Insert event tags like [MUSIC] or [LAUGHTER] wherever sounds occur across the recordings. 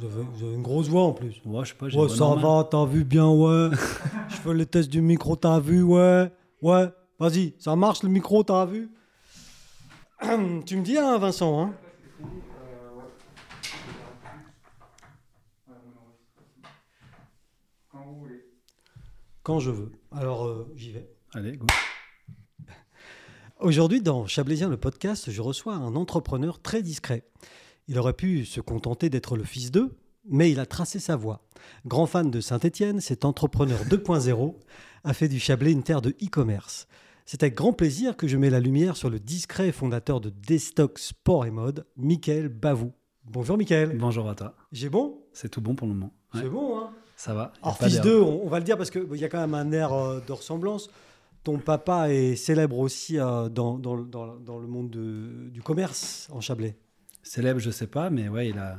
Vous avez, vous avez une grosse voix en plus. Ouais, je sais pas, j'ai Ouais, une voix ça normale. va, t'as vu bien, ouais. Je fais les tests du micro, t'as vu, ouais. Ouais, vas-y, ça marche le micro, t'as vu. [CLEARS THROAT] tu me dis, hein, Vincent, hein Quand je veux. Alors, euh, j'y vais. Allez, go. Aujourd'hui, dans Chablaisien le podcast, je reçois un entrepreneur très discret. Il aurait pu se contenter d'être le fils d'eux, mais il a tracé sa voie. Grand fan de Saint-Étienne, cet entrepreneur 2.0 a fait du Chablais une terre de e-commerce. C'est avec grand plaisir que je mets la lumière sur le discret fondateur de Destock Sport et Mode, Michael Bavou. Bonjour Michael. Bonjour à toi. J'ai bon C'est tout bon pour le moment. Ouais, C'est bon, hein Ça va. Alors, fils d'erreur. d'eux, on, on va le dire parce qu'il y a quand même un air euh, de ressemblance. Ton papa est célèbre aussi euh, dans, dans, dans- dans le monde de- du commerce en Chablais. Célèbre, je sais pas, mais ouais, il a,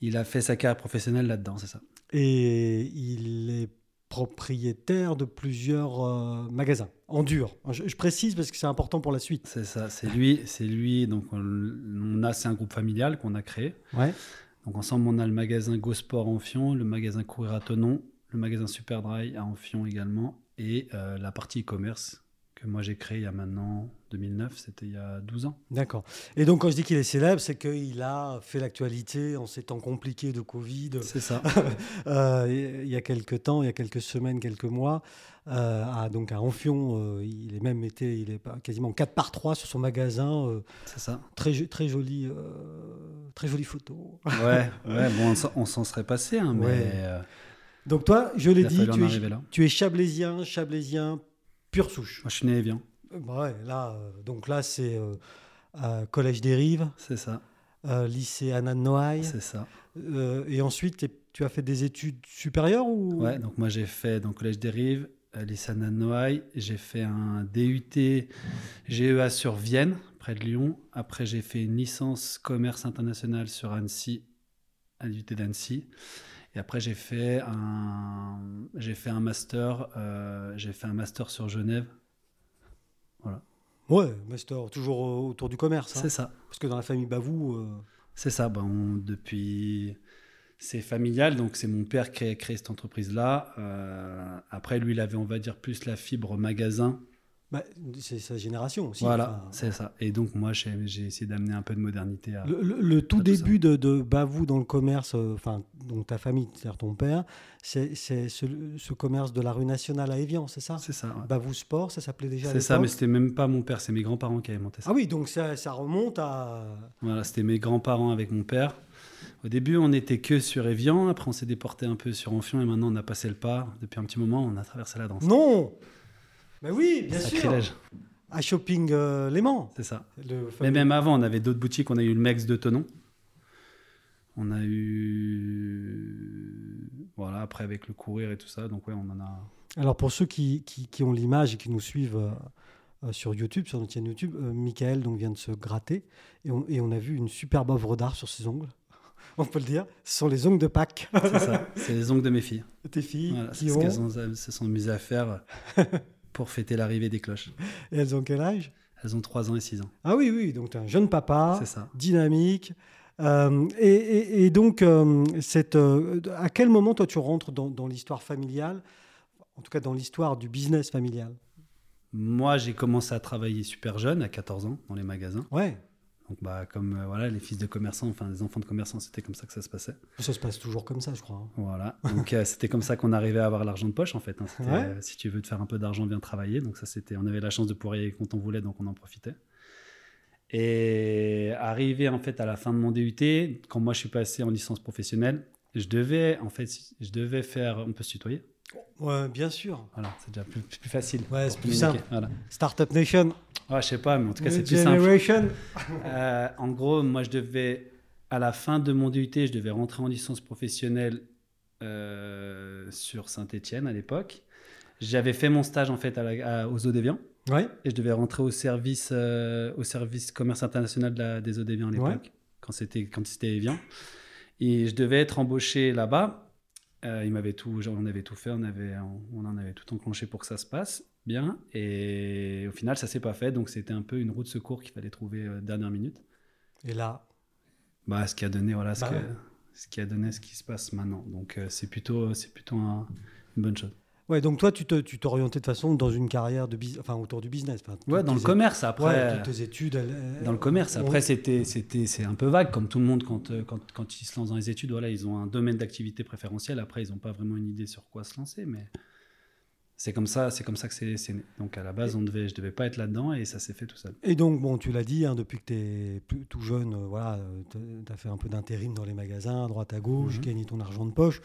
il a fait sa carrière professionnelle là-dedans, c'est ça. Et il est propriétaire de plusieurs euh, magasins en dur. Je, je précise parce que c'est important pour la suite. C'est ça. C'est lui, c'est lui. Donc on, on a, c'est un groupe familial qu'on a créé. Ouais. Donc ensemble, on a le magasin Go Sport à Enfion, le magasin Courir à Tonon, le magasin Super Dry à Enfion également, et euh, la partie e-commerce que moi j'ai créé il y a maintenant 2009, c'était il y a 12 ans. D'accord. Et donc, quand je dis qu'il est célèbre, c'est qu'il a fait l'actualité en ces temps compliqués de Covid. C'est ça. [LAUGHS] Euh, il y a quelques temps, il y a quelques semaines, quelques mois, euh, à, donc à Enfion, euh, il est même été, il est quasiment 4 par 3 sur son magasin, C'est ça. très, très jolie, très jolie photo. Ouais, ouais bon, on s'en- serait passé, hein, mais Ouais. Donc toi, je l'ai dit, tu es, tu es chablaisien, chablaisien, pure souche. Moi, je suis né à Evian, Euh, bah ouais, là, euh, donc là, c'est euh, euh, collège des Rives, c'est ça, euh, lycée Anna de Noailles, c'est ça. euh, et ensuite, tu as fait des études supérieures ou? Ouais, donc moi j'ai fait dans collège des Rives, à lycée Anna de Noailles, j'ai fait un DUT GEA sur Vienne, près de Lyon. Après j'ai fait une licence commerce international sur Annecy, à l'UT d'Annecy. Et après j'ai fait un, j'ai fait un master, euh, j'ai fait un master sur Genève. Ouais, master, toujours autour du commerce. hein. C'est ça. Parce que dans la famille Bavou, euh, C'est ça. Ben, on- depuis, c'est familial, donc c'est mon père qui a créé cette entreprise-là. Euh, après, lui, il avait, on va dire, plus la fibre magasin. Bah, c'est sa génération aussi. voilà, Enfin, c'est ça. Et donc, moi, j'ai essayé d'amener un peu de modernité à. Le, le- le tout à tout ça. début de, de Bavou dans le commerce, euh, enfin, donc ta famille, c'est-à-dire ton père, c'est ce, ce commerce de la rue nationale à Évian, c'est ça? C'est ça. ouais. Bavou Sport, ça s'appelait déjà C'est ça, mais c'était même pas mon père, c'est mes grands-parents qui avaient monté ça. Ah oui, donc ça, ça remonte à. Voilà, c'était mes grands-parents avec mon père. Au début, on n'était que sur Evian. Après, on s'est déporté un peu sur Enfion. Et maintenant, on a passé le pas. Depuis un petit moment, on a traversé la danse. Non Mais oui, bien sûr Sacrilège. À Shopping euh, Léman. C'est ça. Le Mais même avant, on avait d'autres boutiques. On a eu le Mex de Tonon. On a eu. Voilà, après avec le courir et tout ça. Donc, ouais, on en a. Alors pour ceux qui, qui, qui ont l'image et qui nous suivent euh, euh, sur YouTube, sur notre chaîne YouTube, euh, Michael donc, vient de se gratter et on, et on a vu une superbe œuvre d'art sur ses ongles. [LAUGHS] On peut le dire, ce sont les ongles de Pâques. C'est ça. C'est les ongles de mes filles. [LAUGHS] Tes filles Voilà, qui c'est ce ont. qu'elles ont- elles se sont mises à faire [LAUGHS] pour fêter l'arrivée des cloches. Et elles ont quel âge? Elles ont 3 ans et 6 ans. Ah oui, oui, donc tu es un jeune papa, ça. dynamique. Euh, et, et- et donc, euh, cette, euh, à quel moment toi tu rentres dans, dans l'histoire familiale, en tout cas dans l'histoire du business familial Moi, j'ai commencé à travailler super jeune, à 14 ans, dans les magasins. Ouais, Donc, bah, comme euh, voilà, les fils de commerçants, enfin les enfants de commerçants, c'était comme ça que ça se passait. ça se passe toujours comme ça, je crois. hein. Voilà. Donc, euh, c'était comme ça qu'on arrivait à avoir l'argent de poche, en fait. hein. Ouais. euh, si tu veux te faire un peu d'argent, viens travailler. Donc, ça, c'était, on avait la chance de pouvoir y aller quand on voulait, donc on en profitait. Et arrivé en fait à la fin de mon DUT, quand moi je suis passé en licence professionnelle, je devais en fait, je devais faire, on peut se tutoyer? Ouais, bien sûr. Voilà, c'est déjà plus, plus facile. Ouais, c'est plus simple. Voilà. Startup Nation, Ouais, je sais pas, mais en tout cas, c'est plus simple. Euh, en gros, moi, je devais, à la fin de mon DUT, je devais rentrer en licence professionnelle euh, sur Saint-Étienne à l'époque. J'avais fait mon stage en fait à la- à- aux eaux d'Evian Ouais. et je devais rentrer au service, euh, au service commerce international de la- des eaux d'Evian à l'époque, quand c'était quand c'était Evian. Et je devais être embauché là-bas. Il m'avait tout, genre, on avait tout fait, on avait, on, en avait tout enclenché pour que ça se passe bien. Et au final, ça s'est pas fait, donc c'était un peu une roue de secours qu'il fallait trouver euh, dernière minute. Et là, Bah, ce qui a donné, voilà, ce, Bah que- ouais. ce qui a donné ce qui se passe maintenant. Donc c'est plutôt, c'est plutôt une bonne chose. Ouais, donc toi, tu t'orientais de façon dans une carrière de enfin autour du business. ouais, dans le commerce après. toutes tes études. dans le commerce après, c'était c'était c'est un peu vague comme tout le monde quand, quand quand ils se lancent dans les études. Voilà, ils ont un domaine d'activité préférentiel. Après, ils n'ont pas vraiment une idée sur quoi se lancer, mais c'est comme ça, c'est comme ça que c'est né. Donc à la base, on devait, je devais pas être là-dedans et ça s'est fait tout seul. Et donc bon, tu l'as dit, hein, depuis que tu es tout jeune, euh, voilà, tu as fait un peu d'intérim dans les magasins, à droite à gauche, mm gagné ton argent de poche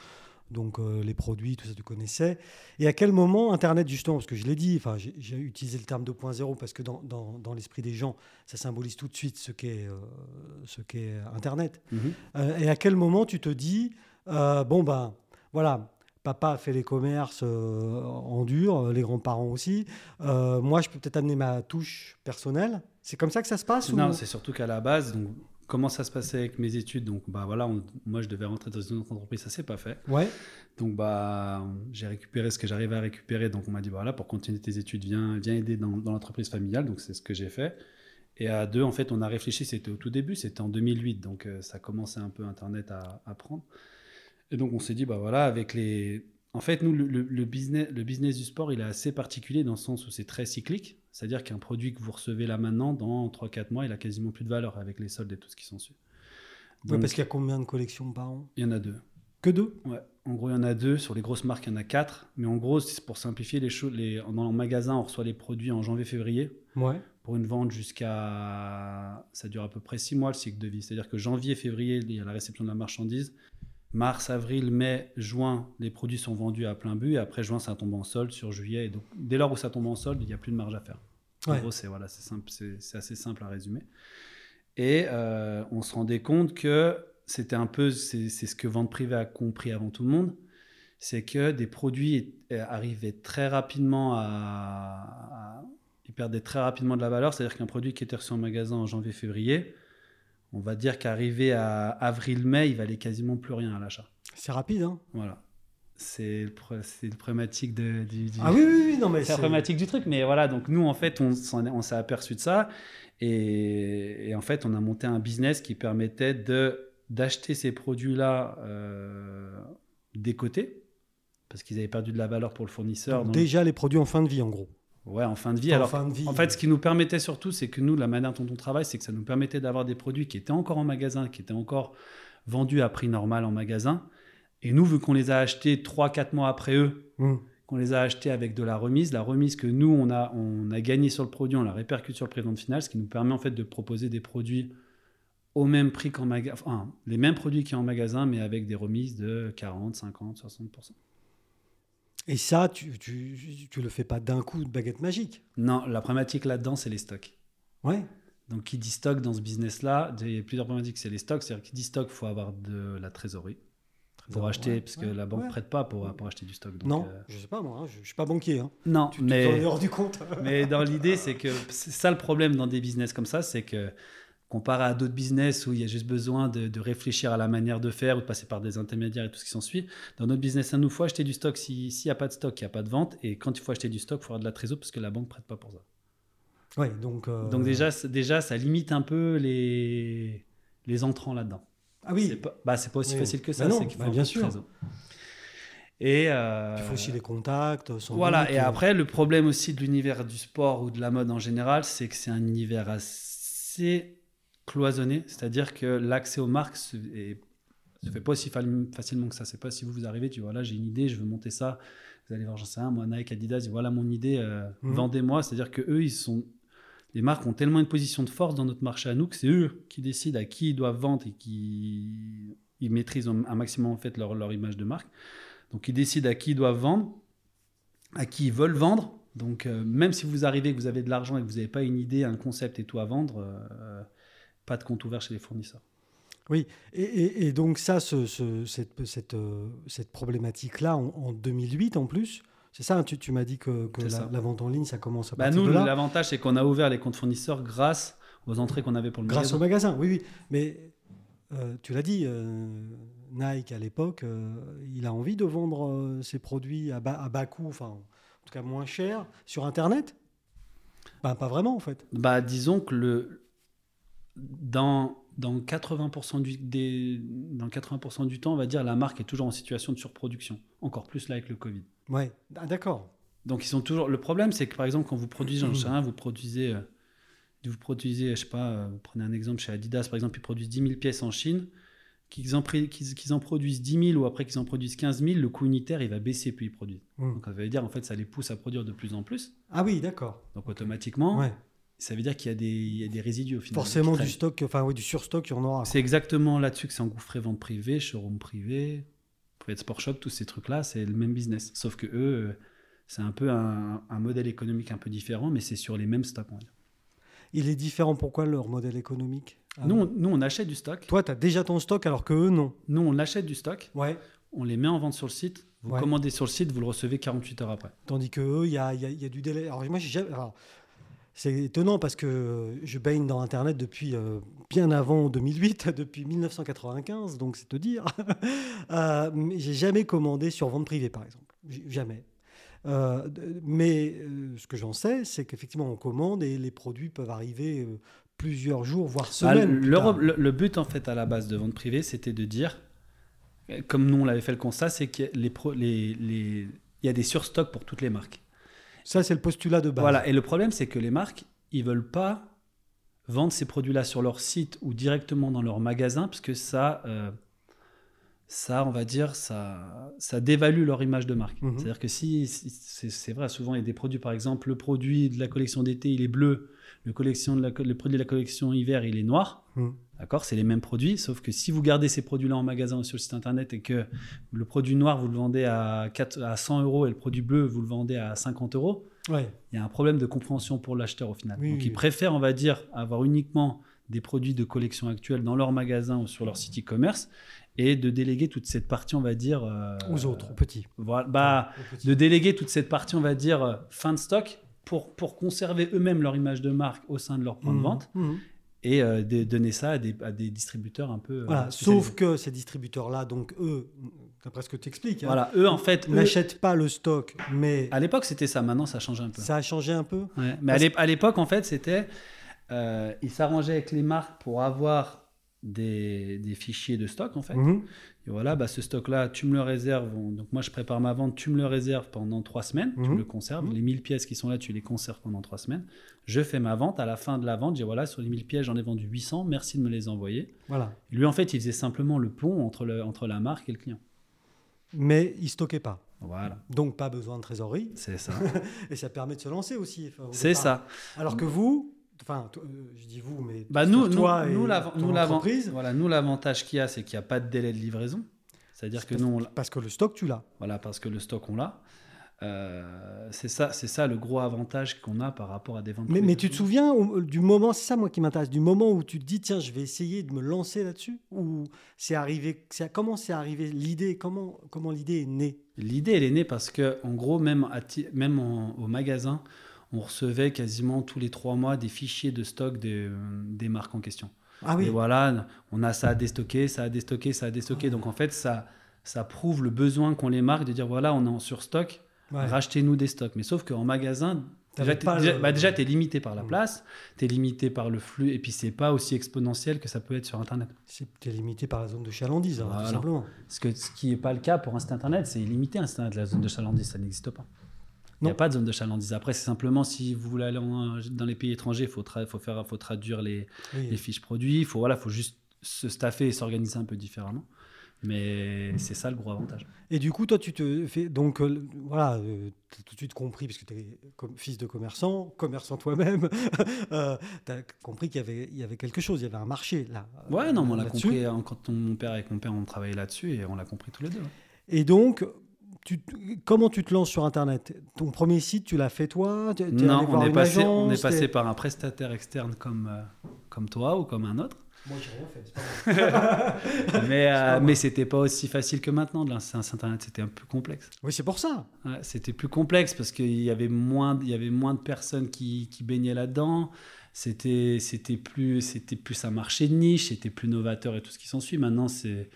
donc euh, les produits, tout ça, tu connaissais. Et à quel moment Internet, justement, parce que je l'ai dit, enfin, j'ai utilisé le terme 2.0 parce que dans, dans, l'esprit des gens, ça symbolise tout de suite ce qu'est euh, ce qu'est Internet. Mhm. Euh, et à quel moment tu te dis, bon, ben, voilà, papa a fait les commerces en dur, les grands-parents aussi. moi, je peux peut-être amener ma touche personnelle. C'est comme ça que ça se passe Non, c'est surtout qu'à la base, donc, comment ça se passait avec mes études Donc, bah voilà, moi je devais rentrer dans une autre entreprise, ça s'est pas fait. Ouais. Donc, bah, j'ai récupéré ce que j'arrivais à récupérer. Donc, on m'a dit voilà, pour continuer tes études, viens, viens aider dans, l'entreprise familiale. Donc, c'est ce que j'ai fait. Et à deux, en fait, on a réfléchi. C'était au tout début, c'était en 2008, donc euh, ça commençait un peu Internet à, à prendre. Et donc, on s'est dit bah voilà, avec les en fait, nous, le, business, le business du sport, il est assez particulier dans le sens où c'est très cyclique. C'est-à-dire qu'un produit que vous recevez là maintenant, dans 3-4 mois, il a quasiment plus de valeur avec les soldes et tout ce qui s'en suit. Oui, parce qu'il y a combien de collections par an? Il y en a deux. Que deux? Ouais. En gros, il y en a deux. Sur les grosses marques, il y en a quatre. Mais en gros, c'est pour simplifier les choses. Les... Dans le magasin, on reçoit les produits en janvier-février. Ouais. Pour une vente jusqu'à. Ça dure à peu près six mois le cycle de vie. C'est-à-dire que janvier-février, il y a la réception de la marchandise. Mars, avril, mai, juin, les produits sont vendus à plein but. Et après juin, ça tombe en solde sur juillet. Et donc, dès lors où ça tombe en solde, il n'y a plus de marge à faire. En gros, c'est voilà, c'est assez simple à résumer. Et euh, on se rendait compte que c'était un peu, c'est ce que Vente Privée a compris avant tout le monde, c'est que des produits arrivaient très rapidement à, ils perdaient très rapidement de la valeur. C'est-à-dire qu'un produit qui était reçu en magasin en janvier-février, on va dire qu'arrivé à avril-mai, il valait quasiment plus rien à l'achat. C'est rapide, hein Voilà. C'est le, problématique de, du, Ah oui, oui, oui non, mais c'est la problématique du truc. Mais voilà, donc nous, en fait, on, s'est aperçu de ça. Et, en fait, on a monté un business qui permettait d'acheter ces produits-là euh, des côtés, parce qu'ils avaient perdu de la valeur pour le fournisseur. Déjà les produits en fin de vie, en gros. Ouais, en fin de vie. Alors, en fait, ce qui nous permettait surtout, c'est que nous, la manière dont on travaille, c'est que ça nous permettait d'avoir des produits qui étaient encore en magasin, qui étaient encore vendus à prix normal en magasin. Et nous, vu qu'on les a achetés 3-4 mois après eux, mmh. qu'on les a achetés avec de la remise, la remise que nous, on a, on a gagné sur le produit, on la répercute sur le prix de vente final, ce qui nous permet en fait de proposer des produits au même prix qu'en magasin, enfin, les mêmes produits qu'il y a en magasin, mais avec des remises de 40, 50, 60%. Et ça, tu ne le fais pas d'un coup de baguette magique Non, la problématique là-dedans, c'est les stocks. Ouais. Donc, qui dit stock dans ce business-là, il y a plusieurs problématiques, c'est les stocks. C'est-à-dire, qui dit stock, il faut avoir de la trésorerie pour acheter, parce que la banque ne prête pas pour, pour, acheter du stock. non, euh, je sais pas moi, hein, je, ne suis pas banquier. Hein. Non, tu mais es hors du compte. [LAUGHS] mais dans [LAUGHS] l'idée, c'est que c'est ça le problème dans des business comme ça, c'est que comparé à d'autres business où il y a juste besoin de, réfléchir à la manière de faire ou de passer par des intermédiaires et tout ce qui s'ensuit, dans notre business, à nous, il faut acheter du stock. S'il n'y a pas de stock, il n'y a pas de vente. Et quand il faut acheter du stock, il faut avoir de la trésorerie parce que la banque ne prête pas pour ça. Ouais, donc, euh, donc déjà, déjà, ça limite un peu les, les entrants là-dedans. Ah oui. C'est pas, bah, pas aussi facile que ça. Bah c'est bah, bien sûr. Et euh, il faut aussi les contacts. Voilà. et après, le problème aussi de l'univers du sport ou de la mode en général, c'est que c'est un univers assez cloisonné, c'est-à-dire que l'accès aux marques se, se fait pas aussi facilement que ça. C'est pas si vous vous arrivez, tu vois là j'ai une idée, je veux monter ça. Vous allez voir, j'en sais rien, moi Nike, Adidas, voilà mon idée, euh, mhm. vendez-moi. C'est-à-dire que eux, ils sont, les marques ont tellement une position de force dans notre marché à nous que c'est eux qui décident à qui ils doivent vendre et qui ils maîtrisent un maximum en fait leur, leur image de marque. Donc ils décident à qui ils doivent vendre, à qui ils veulent vendre. Donc euh, même si vous arrivez, que vous avez de l'argent et que vous n'avez pas une idée, un concept et tout à vendre, euh, pas de compte ouvert chez les fournisseurs. Oui, et, donc ça, ce, cette, cette, euh, cette problématique-là, en, 2008 en plus, c'est ça, tu, tu m'as dit que, la, vente en ligne, ça commence à bah partir nous, l'avantage, c'est qu'on a ouvert les comptes fournisseurs grâce aux entrées qu'on avait pour le magasin. Grâce au magasin, oui, oui. Mais euh, tu l'as dit, euh, Nike, à l'époque, il a envie de vendre ses produits à bas, à bas coût, enfin, en tout cas moins cher, sur Internet? Bah, Pas vraiment, en fait. Bah, disons que le, dans, dans 80%, du, des, dans 80 du temps, on va dire, la marque est toujours en situation de surproduction. Encore plus là avec le Covid. Ouais, ah, d'accord. Donc ils sont toujours. Le problème, c'est que par exemple, quand vous produisez, sais rien, vous produisez, euh, vous produisez, je sais pas, euh, vous prenez un exemple chez Adidas, par exemple, ils produisent 10 000 pièces en Chine, qu'ils en, pré- qu'ils- qu'ils en produisent 10 000 ou après qu'ils en produisent 15 000, le coût unitaire, il va baisser puis ils produisent. Mm. Donc ça veut dire, en fait, ça les pousse à produire de plus en plus. Ah oui, d'accord. Donc automatiquement, Ouais. Ça veut dire qu'il y a des, il y a des résidus au final. Forcément du stock, enfin oui, du surstock, il y en aura. C'est exactement là-dessus que c'est engouffré vente privée, showroom privé, private sport shop, tous ces trucs-là, c'est le même business. Sauf que eux, euh, c'est un peu un, un modèle économique un peu différent, mais c'est sur les mêmes stocks. on va dire. Il est différent, pourquoi leur modèle économique Ah Nous, nous, on achète du stock. Toi, tu as déjà ton stock alors que eux, non. Nous, on achète du stock, Ouais. on les met en vente sur le site. Vous Ouais. commandez sur le site, vous le recevez 48 heures après. Tandis que eux, il y a, il y a- il y a du délai. Alors moi, j'ai c'est étonnant parce que je baigne dans Internet depuis euh, bien avant 2008, [LAUGHS] depuis 1995, donc c'est te dire. [LAUGHS] euh, j'ai jamais commandé sur vente privée, par exemple. Jamais. Euh, mais euh, ce que j'en sais, c'est qu'effectivement, on commande et les produits peuvent arriver euh, plusieurs jours, voire Ah, semaines. le, le but, en fait, à la base de vente privée, c'était de dire, euh, comme nous, on l'avait fait le constat, c'est qu'il les les- les- y a des surstocks pour toutes les marques. Ça, c'est le postulat de base. Voilà, et le problème, c'est que les marques, ils veulent pas vendre ces produits-là sur leur site ou directement dans leur magasin, parce que ça, euh, ça, on va dire, ça, ça dévalue leur image de marque. Mhm. C'est-à-dire que si, si- c'est vrai, souvent il y a des produits, par exemple, le produit de la collection d'été, il est bleu, le, collection de la, co- le produit de la collection hiver, il est noir. Mhm. D'accord, c'est les mêmes produits, sauf que si vous gardez ces produits-là en magasin ou sur le site internet et que le produit noir vous le vendez à, 4, à 100 euros et le produit bleu vous le vendez à 50 euros, Ouais. il y a un problème de compréhension pour l'acheteur au final. Oui, Donc oui. ils préfèrent, on va dire, avoir uniquement des produits de collection actuelle dans leur magasin ou sur leur site e-commerce et de déléguer toute cette partie, on va dire. euh, Aux autres, aux petits. Voilà, bah, Aux petits. de déléguer toute cette partie, on va dire, euh, fin de stock pour, pour conserver eux-mêmes leur image de marque au sein de leur point de Mhm. vente Mhm. Et euh, de donner ça à des, à des distributeurs un peu. euh, Voilà, sauf que ces distributeurs-là, donc eux, d'après ce que tu expliques, hein, Voilà, eux, en fait, eux- n'achètent pas le stock, mais à l'époque, c'était ça. Maintenant, ça change un peu. ça a changé un peu. Ouais, Mais Parce- à l'époque, en fait, c'était. euh, ils s'arrangeaient avec les marques pour avoir des, des fichiers de stock, en fait. Mhm. Et voilà, bah, ce stock-là, tu me le réserves. on- Donc, moi, je prépare ma vente, tu me le réserves pendant trois semaines. Tu Mhm. me le conserves. Mhm. Les 1000 pièces qui sont là, tu les conserves pendant trois semaines. Je fais ma vente. À la fin de la vente, je dis voilà, sur les 1000 pièces, j'en ai vendu 800. Merci de me les envoyer. Voilà. Et lui, en fait, il faisait simplement le pont entre, le, entre la marque et le client. Mais ils stockaient pas. Voilà, Donc pas besoin de trésorerie. c'est ça. [LAUGHS] Et ça permet de se lancer aussi. c'est ça. Alors que vous, enfin, euh, je dis vous, mais Bah, nous, nous, toi nous, et l'av- ton nous, l'avan- entreprise, voilà, nous, l'avantage qu'il y a, c'est qu'il n'y a pas de délai de livraison. C'est-à-dire que nous, on l'a- parce que le stock, tu l'as. voilà, parce que le stock, on l'a. Euh, c'est ça, c'est ça le gros avantage qu'on a par rapport à des ventes. Mais, tu te souviens du moment, c'est ça moi qui m'intéresse, du moment où tu te dis tiens, je vais essayer de me lancer là-dessus Ou c'est arrivé, comment c'est arrivé l'idée Comment, comment l'idée est née? L'idée, elle est née parce que, en gros, même, à même en- au magasin, on recevait quasiment tous les trois mois des fichiers de stock des, des marques en question. Ah oui, Et voilà, on a ça à déstocker, ça à déstocker, ça à déstocker. Donc en fait, ça, ça prouve le besoin qu'ont les marques de dire voilà, on est en surstock, ouais. rachetez-nous des stocks. Mais sauf qu'en magasin, déjà, déjà, le- bah, limité par la Mm. place, tu es limité par le flux, et puis c'est pas aussi exponentiel que ça peut être sur Internet. c'est t'es limité par la zone de chalandise, hein, Voilà. tout simplement. Que, ce qui n'est pas le cas pour un site Internet, c'est illimité un site Internet. La zone de chalandise, ça n'existe pas. Il n'y a pas de zone de chalandise. Après, c'est simplement si vous voulez aller en- dans les pays étrangers, il faut, faut, faire, faut traduire les, Oui. les fiches produits. Il faut, voilà, faut juste se staffer et s'organiser un peu différemment. Mais c'est ça le gros avantage. Et du coup, toi, tu te fais. Donc, euh, voilà, tu as tout de suite compris, puisque tu es comme fils de commerçant, commerçant toi-même, [LAUGHS] euh, tu as compris qu'il y avait, il y avait quelque chose, il y avait un marché là. Ouais, non, mais on l'a compris hein, quand on- mon père avec mon père, on travaillait là-dessus et on l'a compris tous les deux. ouais. Et donc, tu, comment tu te lances sur Internet? Ton premier site, tu l'as fait toi? Tu Non, on est, passé, on est agence, passé t'es- par un prestataire externe comme, euh, comme toi ou comme un autre. Moi, j'ai rien fait. c'est pas. [LAUGHS] [LAUGHS] Mais, euh, mais c'était pas aussi facile que maintenant de lancer un site internet, c'était un peu complexe. oui, c'est pour ça. Ouais, c'était plus complexe parce qu'il y avait moins, il y avait moins de personnes qui, qui baignaient là-dedans. C'était, c'était plus, c'était plus un marché de niche, c'était plus novateur et tout ce qui s'ensuit. Maintenant, c'est,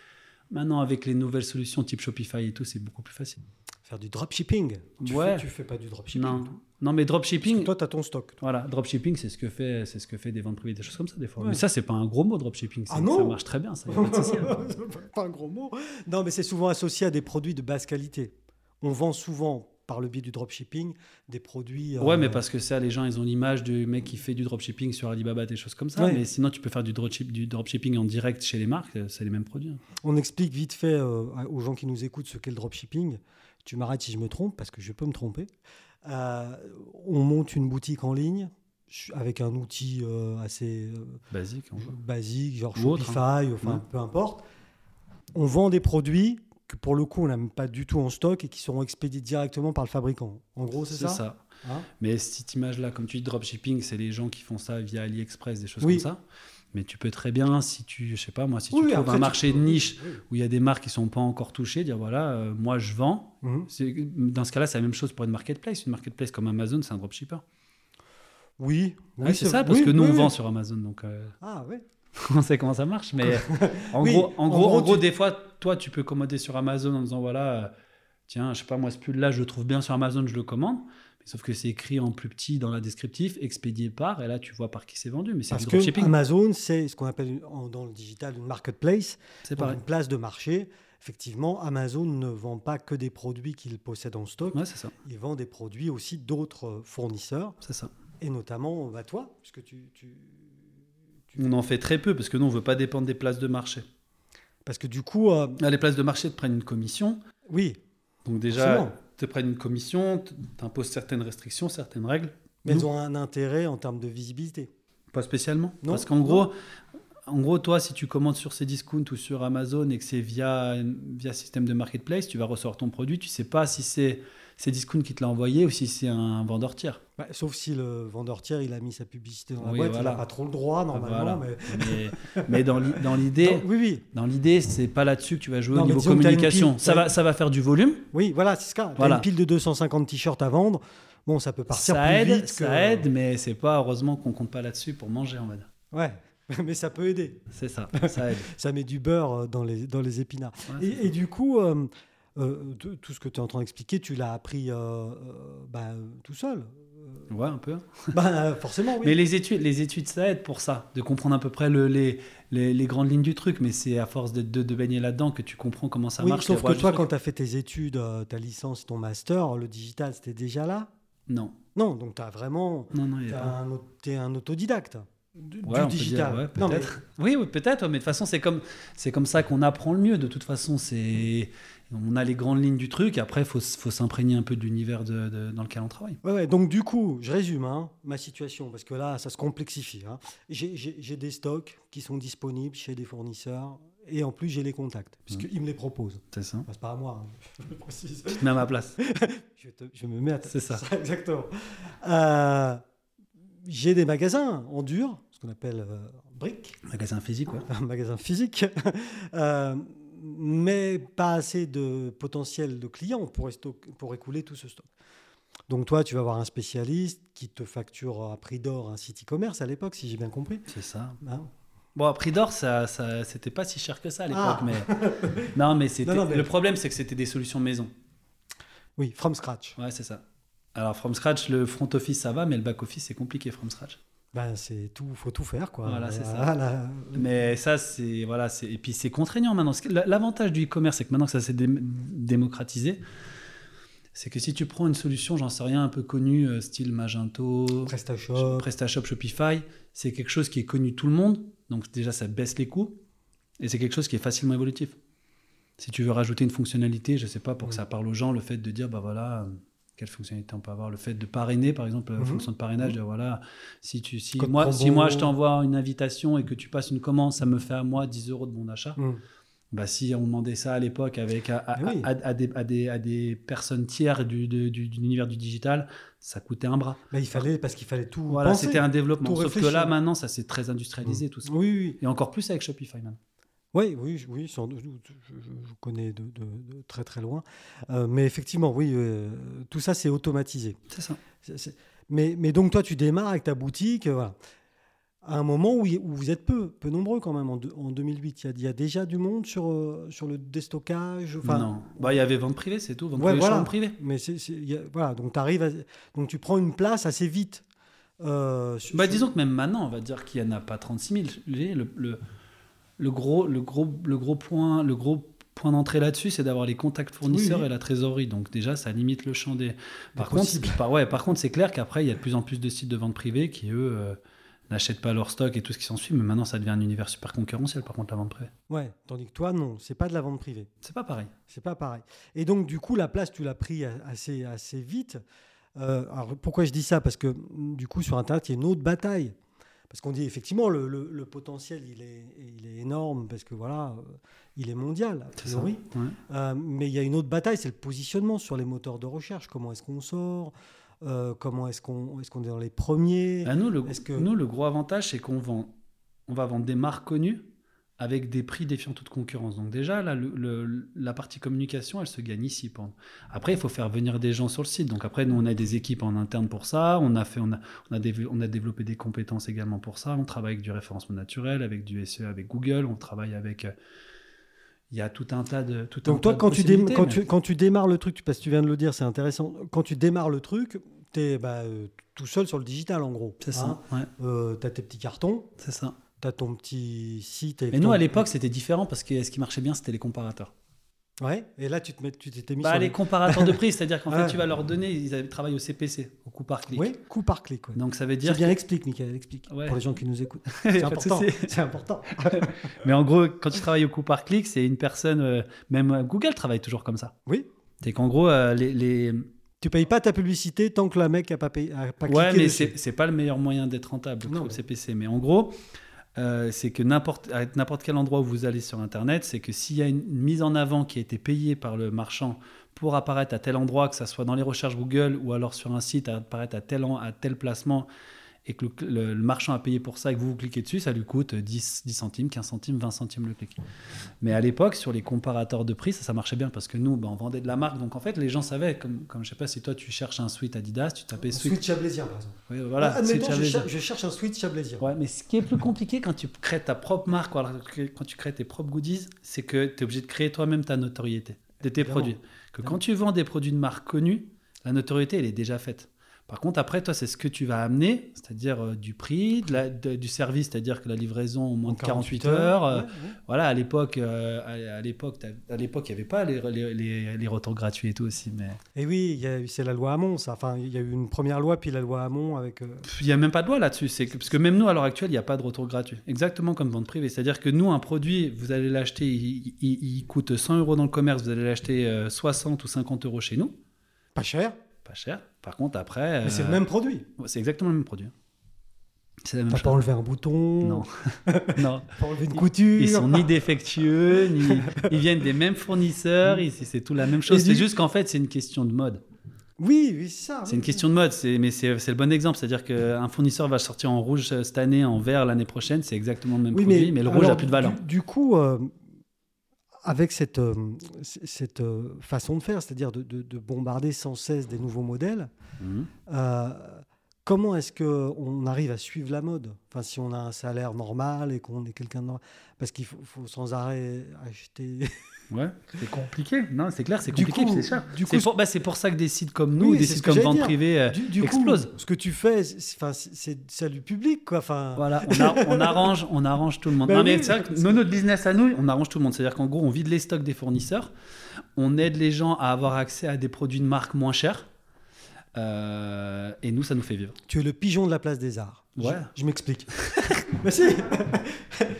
maintenant avec les nouvelles solutions type Shopify et tout, c'est beaucoup plus facile. Faire du dropshipping. Tu Ouais. Fais, tu fais pas du dropshipping. Non, non, mais Parce que dropshipping, toi, tu as ton stock. voilà, dropshipping, c'est ce que fait, c'est ce que fait des ventes privées, des choses comme ça des fois. Ouais. Mais ça, c'est pas un gros mot dropshipping. Ah non ça marche très bien, ça. souci. [LAUGHS] C'est pas un gros mot. Non, mais c'est souvent associé à des produits de basse qualité. On vend souvent, par le biais du dropshipping, des produits. euh, Ouais, mais parce que ça, les gens, ils ont l'image du mec qui fait du dropshipping sur Alibaba, des choses comme ça. Ouais. Mais sinon, tu peux faire du, dropship- du dropshipping en direct chez les marques, euh, c'est les mêmes produits. hein. On explique vite fait euh, aux gens qui nous écoutent ce qu'est le dropshipping. Tu m'arrêtes si je me trompe, parce que je peux me tromper. Euh, on monte une boutique en ligne avec un outil assez Basique. basique, genre Ou autre, hein. Shopify, enfin Ouais. peu importe. On vend des produits que pour le coup on n'a pas du tout en stock et qui seront expédiés directement par le fabricant. En gros, c'est ça, C'est ça. Hein? Mais cette image-là, comme tu dis, dropshipping, c'est les gens qui font ça via AliExpress, des choses Oui. comme ça. Mais tu peux très bien, si tu, je sais pas moi, si tu Oui, trouves un marché de niche oui. où il y a des marques qui sont pas encore touchées, dire voilà, euh, moi je vends. Mhm. Dans ce cas-là, c'est la même chose pour une marketplace. Une marketplace comme Amazon, c'est un dropshipper. Oui, Ouais, oui, c'est ça, parce que nous, on vend sur Amazon, donc euh, Ah ouais. [LAUGHS] on sait comment ça marche. Mais [LAUGHS] en, Oui, gros, en, en gros, en gros, tu- des fois, toi, tu peux commander sur Amazon en disant voilà, euh, tiens, je sais pas, moi, ce pull-là, je le trouve bien sur Amazon, je le commande. Mais sauf que c'est écrit en plus petit dans la descriptif, expédié par, et là, tu vois par qui c'est vendu. Mais c'est Parce du que dropshipping. Amazon, c'est ce qu'on appelle dans le digital une marketplace, C'est une place de marché. Effectivement, Amazon ne vend pas que des produits qu'il possède en stock, Ouais, c'est ça. il vend des produits aussi d'autres euh, fournisseurs, C'est ça. et notamment bah, toi, puisque tu, tu- tu- On en fait très peu parce que nous, on veut pas dépendre des places de marché. Parce que du coup, euh, Là, les places de marché te prennent une commission. oui, Donc déjà, te prennent une commission, t'imposes certaines restrictions, certaines règles. mais Nous, elles ont un intérêt en termes de visibilité. Pas spécialement. Non, Parce qu'en gros, en gros, toi, si tu commandes sur Cdiscount ou sur Amazon et que c'est via, via système de marketplace, tu vas recevoir ton produit, tu sais pas si c'est Cdiscount qui te l'a envoyé ou si c'est un vendeur tiers. Bah, sauf si le vendeur tiers il a mis sa publicité dans la Oui, boîte, il n'a pas trop le droit normalement. Voilà. Mais... Mais, mais dans l'i- dans l'idée, oui, oui, dans l'idée, c'est pas là-dessus que tu vas jouer Non, au niveau communication. pile, ça va, ça va faire du volume. oui, voilà, c'est ce cas. Voilà. une pile de 250 t-shirts à vendre. Bon, ça peut partir ça plus aide, vite. ça que- aide, mais c'est pas heureusement qu'on compte pas là-dessus pour manger, va dire. Ouais, [LAUGHS] mais ça peut aider. C'est ça, [LAUGHS] ça aide. Ça met du beurre euh, dans les, dans les épinards. Ouais, Et, et du coup, euh, euh, tout ce que tu es en train d'expliquer, tu l'as appris euh, bah, tout seul. Ouais, un peu. [LAUGHS] Bah, forcément, oui. Mais les études, les études, ça aide pour ça, de comprendre à peu près le- les, les, les grandes lignes du truc. Mais c'est à force de, de, de baigner là-dedans que tu comprends comment ça Oui, marche. sauf que toi, quand tu as fait tes études, ta licence, ton master, le digital, c'était déjà là? Non, Non, donc tu as vraiment. non, non, pas. un, un autodidacte du, Ouais, digital. dire, ouais, Non, mais- peut-être. Oui, oui, peut-être, mais de toute façon, c'est comme, c'est comme ça qu'on apprend le mieux. De toute façon, c'est, on a les grandes lignes du truc. Après, il faut, faut s'imprégner un peu de l'univers de, de- dans lequel on travaille. Ouais, ouais, donc du coup, je résume hein, ma situation, parce que là, ça se complexifie. hein. J'ai- des stocks qui sont disponibles chez des fournisseurs, et en plus, j'ai les contacts, puisqu'ils me les proposent. C'est ça. Enfin, c'est pas à moi, hein, je le précise. Tu te mets à ma place. [LAUGHS] Je, te- je me mets à ta- C'est ça. [LAUGHS] Exactement. Euh, j'ai des magasins en dur, ce qu'on appelle euh, briques, Magasin physique, ouais. un magasin physique, [LAUGHS] euh, mais pas assez de potentiel de clients pour, pour écouler tout ce stock. Donc toi, tu vas avoir un spécialiste qui te facture à prix d'or un site e-commerce à l'époque, si j'ai bien compris. C'est ça. Hein Bon, à prix d'or, ça, ça, c'était pas si cher que ça à l'époque. Ah. Mais... [LAUGHS] non, mais c'était. Mais- Le problème, c'est que c'était des solutions maison. oui, from scratch. Ouais, c'est ça. Alors, from scratch, le front office, ça va, mais le back office, c'est compliqué, from scratch. Ben, c'est tout, faut tout faire quoi. Voilà, c'est ça. Mais ça, c'est. Voilà, c'est... Et puis, c'est contraignant maintenant. L'avantage du e-commerce, c'est que maintenant que ça s'est dé- démocratisé, c'est que si tu prends une solution, j'en sais rien, un peu connue, euh, style Magento, PrestaShop. PrestaShop, Shopify, c'est quelque chose qui est connu tout le monde. Donc déjà, ça baisse les coûts. Et c'est quelque chose qui est facilement évolutif. Si tu veux rajouter une fonctionnalité, je sais pas, pour que ça parle aux gens, le fait de dire, bah voilà, quelle fonctionnalité on peut avoir, le fait de parrainer, par exemple, la Mhm. fonction de parrainage, de voilà, si, tu, si, Code moi, promo. si moi je t'envoie une invitation et que tu passes une commande, ça me fait à moi 10 euros de bon d'achat. Mm. Bah, si on demandait ça à l'époque avec à, à- oui. à- à des, à des- à des personnes tiers du, de- du- de l'univers du digital, ça coûtait un bras. Il fallait parce qu'il fallait tout. Voilà, c'était un développement. Sauf que là, maintenant, ça s'est très industrialisé, tout ça. Oui, oui. Et encore plus avec Shopify, maintenant. Oui, oui, oui, sans doute, je, connais de, de- de très très loin. Euh, mais effectivement, oui, euh, tout ça c'est automatisé. C'est ça. Mais, mais donc toi, tu démarres avec ta boutique. euh, voilà. à un moment où, vous êtes peu, peu nombreux quand même en, deux- en 2008. Il y, a, il y a déjà du monde sur, sur le déstockage. Enfin, non. Bah, il y avait vente privée, c'est tout. Vente Ouais, privée, voilà. chambre privée. Mais a- voilà, donc t'arrives à- donc tu prends une place assez vite. euh, sur- Bah, disons que même maintenant, on va dire qu'il n'y en a pas 36 000. Les- Le, le, le gros, le, gros, le gros point, le gros point d'entrée là-dessus, c'est d'avoir les contacts fournisseurs Oui, oui. et la trésorerie. Donc déjà, ça limite le champ des. Par Des contre, par, ouais, par contre, c'est clair qu'après, il y a de plus en plus de sites de vente privée qui, eux, euh, n'achètent pas leur stock et tout ce qui s'ensuit. Mais maintenant, ça devient un univers super concurrentiel, par contre, la vente privée. Ouais, tandis que toi, non, c'est pas de la vente privée. C'est pas pareil. C'est pas pareil. Et donc, du coup, la place, tu l'as pris assez, assez vite. Euh, alors, pourquoi je dis ça? Parce que, du coup, sur Internet, il y a une autre bataille. Parce qu'on dit effectivement, le, le- le potentiel, il est, il est énorme, parce que voilà, euh, il est mondial, a ça. priori. Ouais. Euh, mais il y a une autre bataille, c'est le positionnement sur les moteurs de recherche. Comment est-ce qu'on sort Euh, Comment est-ce qu'on est, qu'on est dans les premiers? Ah, nous, le, Est-ce que- nous, le gros avantage, c'est qu'on vend, on va vendre des marques connues avec des prix défiant toute concurrence. Donc déjà, là, le- le- la partie communication, elle se gagne ici. Après, il faut faire venir des gens sur le site. Donc après, nous, on a des équipes en interne pour ça. On a, fait, on a, on a, dév- on a développé des compétences également pour ça. On travaille avec du référencement naturel, avec du SEO, avec Google. On travaille avec... euh, Il y a tout un tas de... Tout un Donc toi, tas de quand tu, quand, tu, quand tu démarres le truc, parce que tu viens de le dire, c'est intéressant, quand tu démarres le truc, tu es tout seul sur le digital en gros. C'est ça, Hein ouais, Euh, t'as tes petits cartons, c'est ça. T'as ton petit site. Et Et nous, à l'époque, c'était différent parce que ce qui marchait bien, c'était les comparateurs. Ouais, et là tu te mets, tu t'étais mis Bah, sur les comparateurs de prix, c'est-à-dire qu'en Ouais. [LAUGHS] fait, tu vas leur donner, ils travaillent au CPC, au coup par clic. Oui, coup par clic. ouais. Donc ça veut C'est dire. bien, explique, Michael, explique. Ouais. Pour les gens qui nous écoutent. [LAUGHS] [LAUGHS] C'est important. C'est important. Mais en gros, quand tu travailles au coup par clic, c'est une personne. euh, même euh, Google travaille toujours comme ça. Oui. C'est qu'en gros, euh, les. les- Tu payes pas ta publicité tant que le mec a pas, payé, a pas Ouais, mais c'est c'est pas le meilleur moyen d'être rentable Non, au mais- CPC. Mais en gros, euh, c'est que n'importe n'importe quel endroit où vous allez sur Internet, c'est que s'il y a une mise en avant qui a été payée par le marchand pour apparaître à tel endroit, que ça soit dans les recherches Google ou alors sur un site, apparaître à tel, à tel placement, et que le, le- le marchand a payé pour ça et que vous vous cliquez dessus, ça lui coûte 10, 10 centimes, 15 centimes, 20 centimes le clic. Mais à l'époque, sur les comparateurs de prix, ça, ça marchait bien parce que nous, ben, on vendait de la marque. Donc en fait, les gens savaient, comme, comme je sais pas si toi tu cherches un suite Adidas, tu tapais suite. Switch Chablaisien, par exemple. Oui, voilà, Ah, admettons, suite je, Chablaisien. cher- je cherche un Switch Chablaisien. Ouais, mais ce qui est plus compliqué quand tu crées ta propre marque, quand tu crées tes propres goodies, c'est que tu es obligé de créer toi-même ta notoriété de tes Évidemment. produits. Que quand tu vends des produits de marque connue, la notoriété, elle est déjà faite. Par contre, après, toi, c'est ce que tu vas amener, c'est-à-dire euh, du prix, de la- de- du service, c'est-à-dire que la livraison en moins En de 48 heures. euh, ouais, ouais. Voilà, à l'époque, euh, à, à l'époque, t'as- à l'époque, il n'y avait pas les, les, les- les retours gratuits et tout aussi. Mais Et oui, c'est la loi Hamon, ça. Enfin, il y a eu une première loi, puis la loi Hamon avec. il n'y a même pas de loi là-dessus. C'est parce que même nous, à l'heure actuelle, il n'y a pas de retour gratuit. Exactement comme vente privée. C'est-à-dire que nous, un produit, vous allez l'acheter, il, il- il coûte 100 euros dans le commerce, vous allez l'acheter euh, 60 ou 50 euros chez nous. pas cher, Pas cher. Par contre, après. mais c'est euh, le même produit. C'est exactement le même produit. T'as chose. pas enlevé un bouton, Non. [LAUGHS] non. pas enlevé une couture. Ils sont ni défectueux, [LAUGHS] ni. Ils viennent des mêmes fournisseurs, ils- c'est tout la même chose. C'est du- juste qu'en fait, c'est une question de mode. Oui, oui, c'est ça. C'est oui. une question de mode, mais c'est le bon exemple. C'est-à-dire qu'un fournisseur va sortir en rouge cette année, en vert l'année prochaine, c'est exactement le même Oui, produit, mais, le rouge a plus de valeur. Du, du coup, euh, avec cette, euh, cette euh, façon de faire, c'est-à-dire de, de- de bombarder sans cesse des nouveaux modèles, Mhm. euh, comment est-ce qu'on arrive à suivre la mode? Enfin, si on a un salaire normal et qu'on est quelqu'un de normal, parce qu'il faut, faut sans arrêt acheter. Ouais, c'est compliqué. Non, c'est clair, c'est Du compliqué, c'est cher. du coup, C'est pour, bah, c'est pour ça que des sites comme nous, Oui, des sites comme Vente. Privée euh, Du, du coup, explosent. ce que tu fais, c'est enfin, c'est- c'est salut public, quoi. Enfin, Voilà, on, a- on arrange, on arrange tout le monde. Bah non, mais c'est vrai que nous, notre business à nous, on arrange tout le monde. C'est-à-dire qu'en gros, on vide les stocks des fournisseurs, on aide les gens à avoir accès à des produits de marque moins chers, euh, et nous, ça nous fait vivre. tu es le pigeon de la place des arts. Ouais. Je, je m'explique. [LAUGHS] Mais si.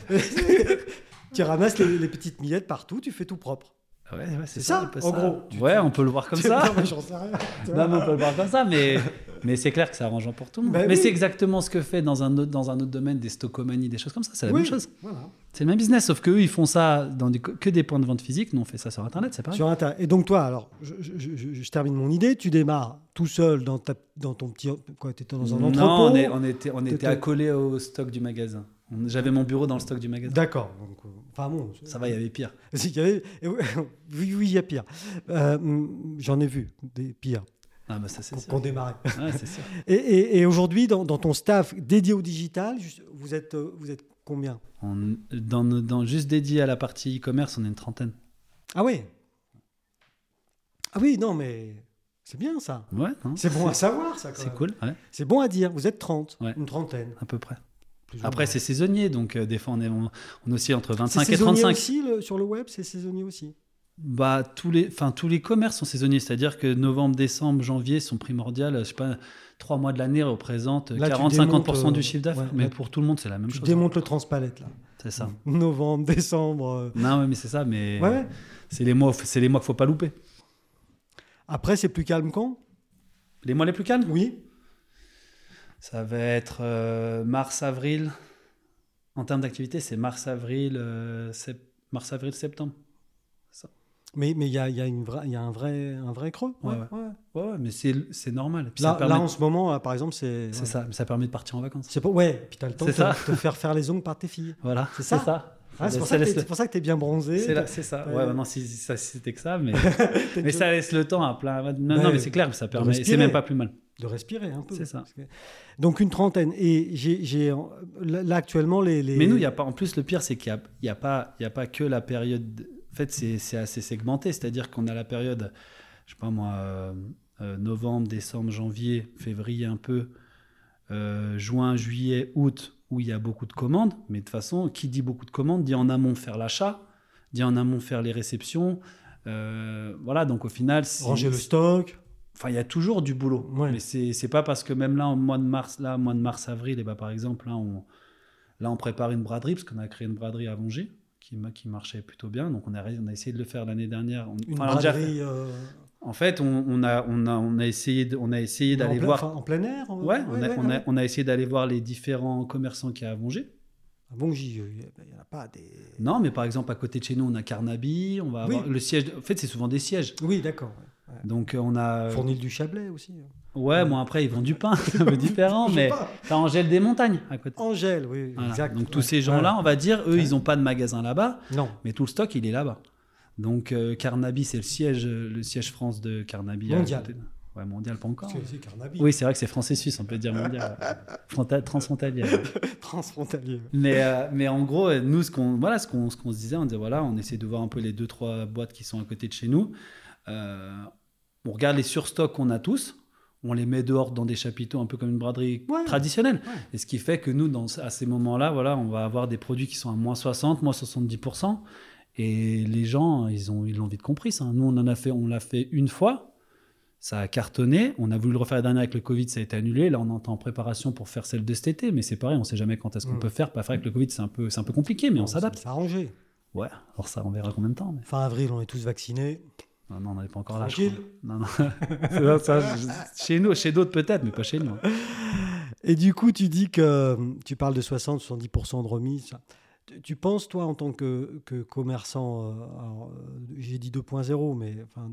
[LAUGHS] tu ramasses les, les petites miettes partout, tu fais tout propre. Ouais, ouais, C'est ça, en gros. Tu- Ouais, on peut le voir comme ça. [LAUGHS] Non, mais j'en sais rien. Tu vois. Non, mais on peut le voir comme ça, mais, [LAUGHS] mais c'est clair que c'est arrangeant pour tout le monde. Bah mais oui. c'est exactement ce que fait dans un autre, dans un autre domaine des stockomanies, des choses comme ça. C'est la Oui, même chose. Voilà. C'est le même business, sauf qu'eux, ils font ça dans que des points de vente physiques. Nous, on fait ça sur Internet, c'est pareil. Sur Internet. Et donc toi, alors, je, je- je- je termine mon idée. Tu démarres tout seul dans, ta, dans ton petit... Quoi, tu étais dans un entrepôt Non, on, est- on était, on était accolé au stock du magasin. J'avais mon bureau dans le stock du magasin. D'accord. Euh, Enfin bon. Ça va, il y avait pire. [LAUGHS] Si, il y avait- et [LAUGHS] oui, oui, il y a pire. Euh, hum, J'en ai vu des pires. Ah bah ça c'est qu'on démarrait. [LAUGHS] Et, et- et aujourd'hui, dans, dans ton staff dédié au digital, vous êtes, euh, vous êtes combien? On- dans, juste dédié à la partie e-commerce, on est une trentaine. Ah oui Ah oui, non, mais c'est bien ça. Ouais, non, C'est bon à savoir, ça. c'est cool, ouais, C'est bon à dire. Vous êtes 30, Ouais. une trentaine. à peu près. Après, c'est saisonnier, donc euh, des fois on est, on, on oscille entre C'est 25 et saisonnier 35. aussi le- sur le web, c'est saisonnier aussi? Bah, tous les, enfin, tous les commerces sont saisonniers, c'est-à-dire que novembre, décembre, janvier sont primordiaux. Je sais pas, trois mois de l'année représentent Là, tu 40-50% démontes, du euh, chiffre d'affaires. ouais, mais là, pour tout le monde, c'est la même Tu chose. démontes le transpalette là. C'est ça. [LAUGHS] Novembre, décembre. euh. Non, mais c'est ça, mais Ouais, ouais. c'est les mois, c'est les mois qu'il faut pas louper. Après, c'est plus calme quand? Les mois les plus calmes? Oui. Ça va être euh, mars, avril. En termes d'activité, c'est mars, avril, euh, sep- mars, avril, septembre. Mais mais il y a, y a une y a un vrai un vrai creux. Ouais, ouais. Ouais, ouais, mais c'est c'est normal. Puis Là, permet- là, en ce moment, par exemple, c'est. c'est ça, mais ça permet de partir en vacances. Pas. Ouais. Puis t'as le temps de te, faire faire les ongles par tes filles. Voilà, C'est ça Ah, c'est pour, Ça que le- pour ça que t'es bien bronzé. C'est ça. Ouais. Non, si, si ça si c'était que ça, mais, mais ça laisse le temps à plein. Non, non, mais c'est clair, ça permet. C'est même pas plus mal. De respirer un peu. C'est ça. Que- Donc une trentaine. Et j'ai, là, actuellement les, les- Mais nous, il y a pas. En plus, le pire, c'est qu'il n'y a, a pas, il y a pas que la période. En fait, c'est assez segmenté. C'est-à-dire qu'on a la période, je sais pas moi, euh, euh, novembre, décembre, janvier, février un peu, euh, juin, juillet, août, où il y a beaucoup de commandes. Mais de toute façon, qui dit beaucoup de commandes dit en amont faire l'achat, dit en amont faire les réceptions. Euh, voilà, donc au final, ranger le stock. Enfin, il y a toujours du boulot. Ouais. Mais c'est pas parce que même là, au mois de mars, là, mois de mars, avril, et bah, par exemple, là on, là, on prépare une braderie, parce qu'on a créé une braderie à Angers, qui, ma- qui marchait plutôt bien. Donc, on a, on a essayé de le faire l'année dernière. On- Une déjà braderie. euh, En fait, on, on a, on, a, on a essayé de- on a essayé en, d'aller voir. enfin, en plein air. en- Ouais, on a, on, a, ouais. on a essayé d'aller voir les différents commerçants qu'il y a à Angers. Ah bon, j'y- il n'y en a pas des. Non, mais par exemple, à côté de chez nous, on a Carnaby, on va Oui. le siège. de- En fait, c'est souvent des sièges. Oui, d'accord. Ouais. Donc, euh, on a. Fournil du Chablais aussi. Ouais, bon, après, ils vendent du pain, [LAUGHS] c'est un peu différent, mais t'as Angèle des montagnes à côté. Angèle, oui, Voilà. exact. Donc tous ces gens-là, on va dire, eux, ils n'ont pas de magasin là-bas, Non. mais tout le stock, il est là-bas. Donc euh, Carnaby, c'est le siège, euh, le siège France de Carnaby. Mondial. Ouais, mondial, pas encore. Que c'est Carnaby. Oui, c'est vrai que c'est français-suisse, on peut dire mondial. [LAUGHS] Fronta- transfrontalier. [LAUGHS] Transfrontalier. mais, euh, mais en gros, euh, nous, ce qu'on voilà, ce qu'on qu'on se disait, on disait, voilà, on essaie de voir un peu les deux, trois boîtes qui sont à côté de chez nous. Euh, on regarde les surstocks qu'on a tous. On les met dehors dans des chapiteaux un peu comme une braderie Ouais. traditionnelle. Ouais. Et ce qui fait que nous, dans, à ces moments-là, voilà, on va avoir des produits qui sont à moins 60, moins 70%. Et les gens, ils ont ils l'ont vite compris ça. Nous, on en a fait, on l'a fait une fois. Ça a cartonné. On a voulu le refaire la dernière avec le Covid, ça a été annulé. Là, on est en préparation pour faire celle de cet été. Mais c'est pareil, on sait jamais quand est-ce qu'on Mm. peut faire. Pas faire avec le Covid, c'est un peu, c'est un peu compliqué, mais on s'adapte. Ça arrangé. Ouais, alors ça, on verra combien de temps. Mais... Fin avril, on est tous vaccinés. Non, non, on n'est pas encore là. Tranquille. Non, non. [LAUGHS] Ça, je- chez nous, chez d'autres peut-être, mais pas chez nous. Et du coup, tu dis que tu parles de 60-70% de remise. Tu- penses, toi, en tant que, que commerçant, euh, euh, j'ai dit 2.0, mais enfin,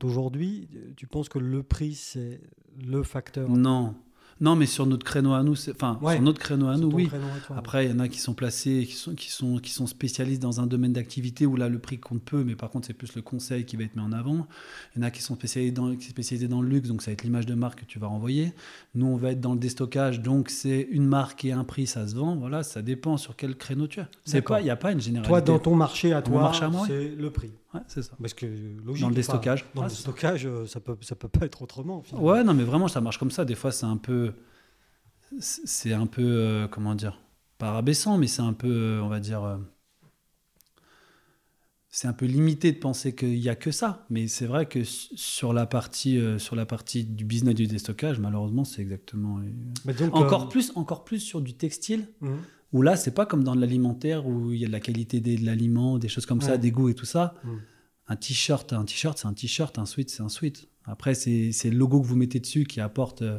d'aujourd'hui, tu penses que le prix, c'est le facteur Non, non, mais sur notre créneau à nous, enfin, Ouais. sur notre créneau à sur nous, oui. créneau à toi Après, il y en a qui sont placés, qui sont, qui sont, qui sont spécialistes dans un domaine d'activité où là, le prix compte peu, mais par contre, c'est plus le conseil qui va être mis en avant. Il y en a qui sont spécialisés dans, spécialisés le luxe, donc ça va être l'image de marque que tu vas renvoyer. Nous, on va être dans le déstockage, donc c'est une marque et un prix, ça se vend. Voilà, ça dépend sur quel créneau tu as. C'est pas, il n'y a pas une généralité. Toi, dans ton marché à toi, c'est le prix. Ouais, c'est ça. Parce que logique. Dans le déstockage. Dans Ouais, le ça. stockage, euh, ça peut, ça peut pas être autrement. finalement. Ouais, non, mais vraiment, ça marche comme ça. Des fois, c'est un peu. C'est un peu. euh, comment dire Pas rabaissant, mais c'est un peu. euh, on va dire. euh, c'est un peu limité de penser qu'il n'y a que ça. Mais c'est vrai que sur la, partie, euh, sur la partie du business du déstockage, malheureusement, c'est exactement. donc, Encore, plus, encore plus sur du textile, mhm. Où là, c'est pas comme dans l'alimentaire, où il y a de la qualité des- de l'aliment, des choses comme ça, des goûts et tout ça. Mhm. Un t-shirt, un t-shirt, c'est un t-shirt, un sweat, c'est un sweat. Après, c'est le logo que vous mettez dessus qui apporte, euh,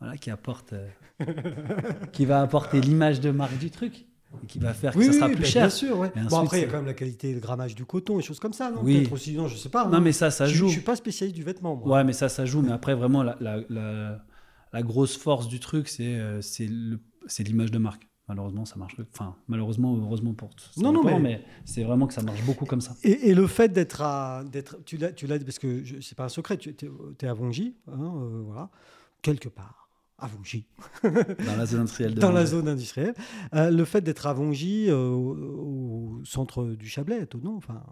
voilà, qui apporte, euh, [LAUGHS] qui va apporter l'image de marque du truc et qui va faire que Oui, ça sera oui, plus bah, cher. Bien sûr, ouais. Bon, après, il y a quand même la qualité le grammage du coton et choses comme ça, non Oui. Peut-être aussi, non, je sais pas. Non, mais ça, ça je, joue. Je suis pas spécialiste du vêtement, moi. Ouais, mais ça, ça joue. Mais après, vraiment, la, la, la, la grosse force du truc, c'est euh, c'est l'image de marque. Malheureusement, ça marche. Enfin, malheureusement heureusement pour tous. Non, non, mais- mais c'est vraiment que ça marche beaucoup comme ça. Et, et le fait d'être à. d'être Tu l'as, tu l'as parce que je- c'est pas un secret, tu es, à Vongy, hein, euh, voilà, quelque part, à Vongy, [LAUGHS] Dans la zone industrielle de dans la zone industrielle. Euh, le fait d'être à Vongy, euh, au, au centre du Chablais, étonnant, enfin.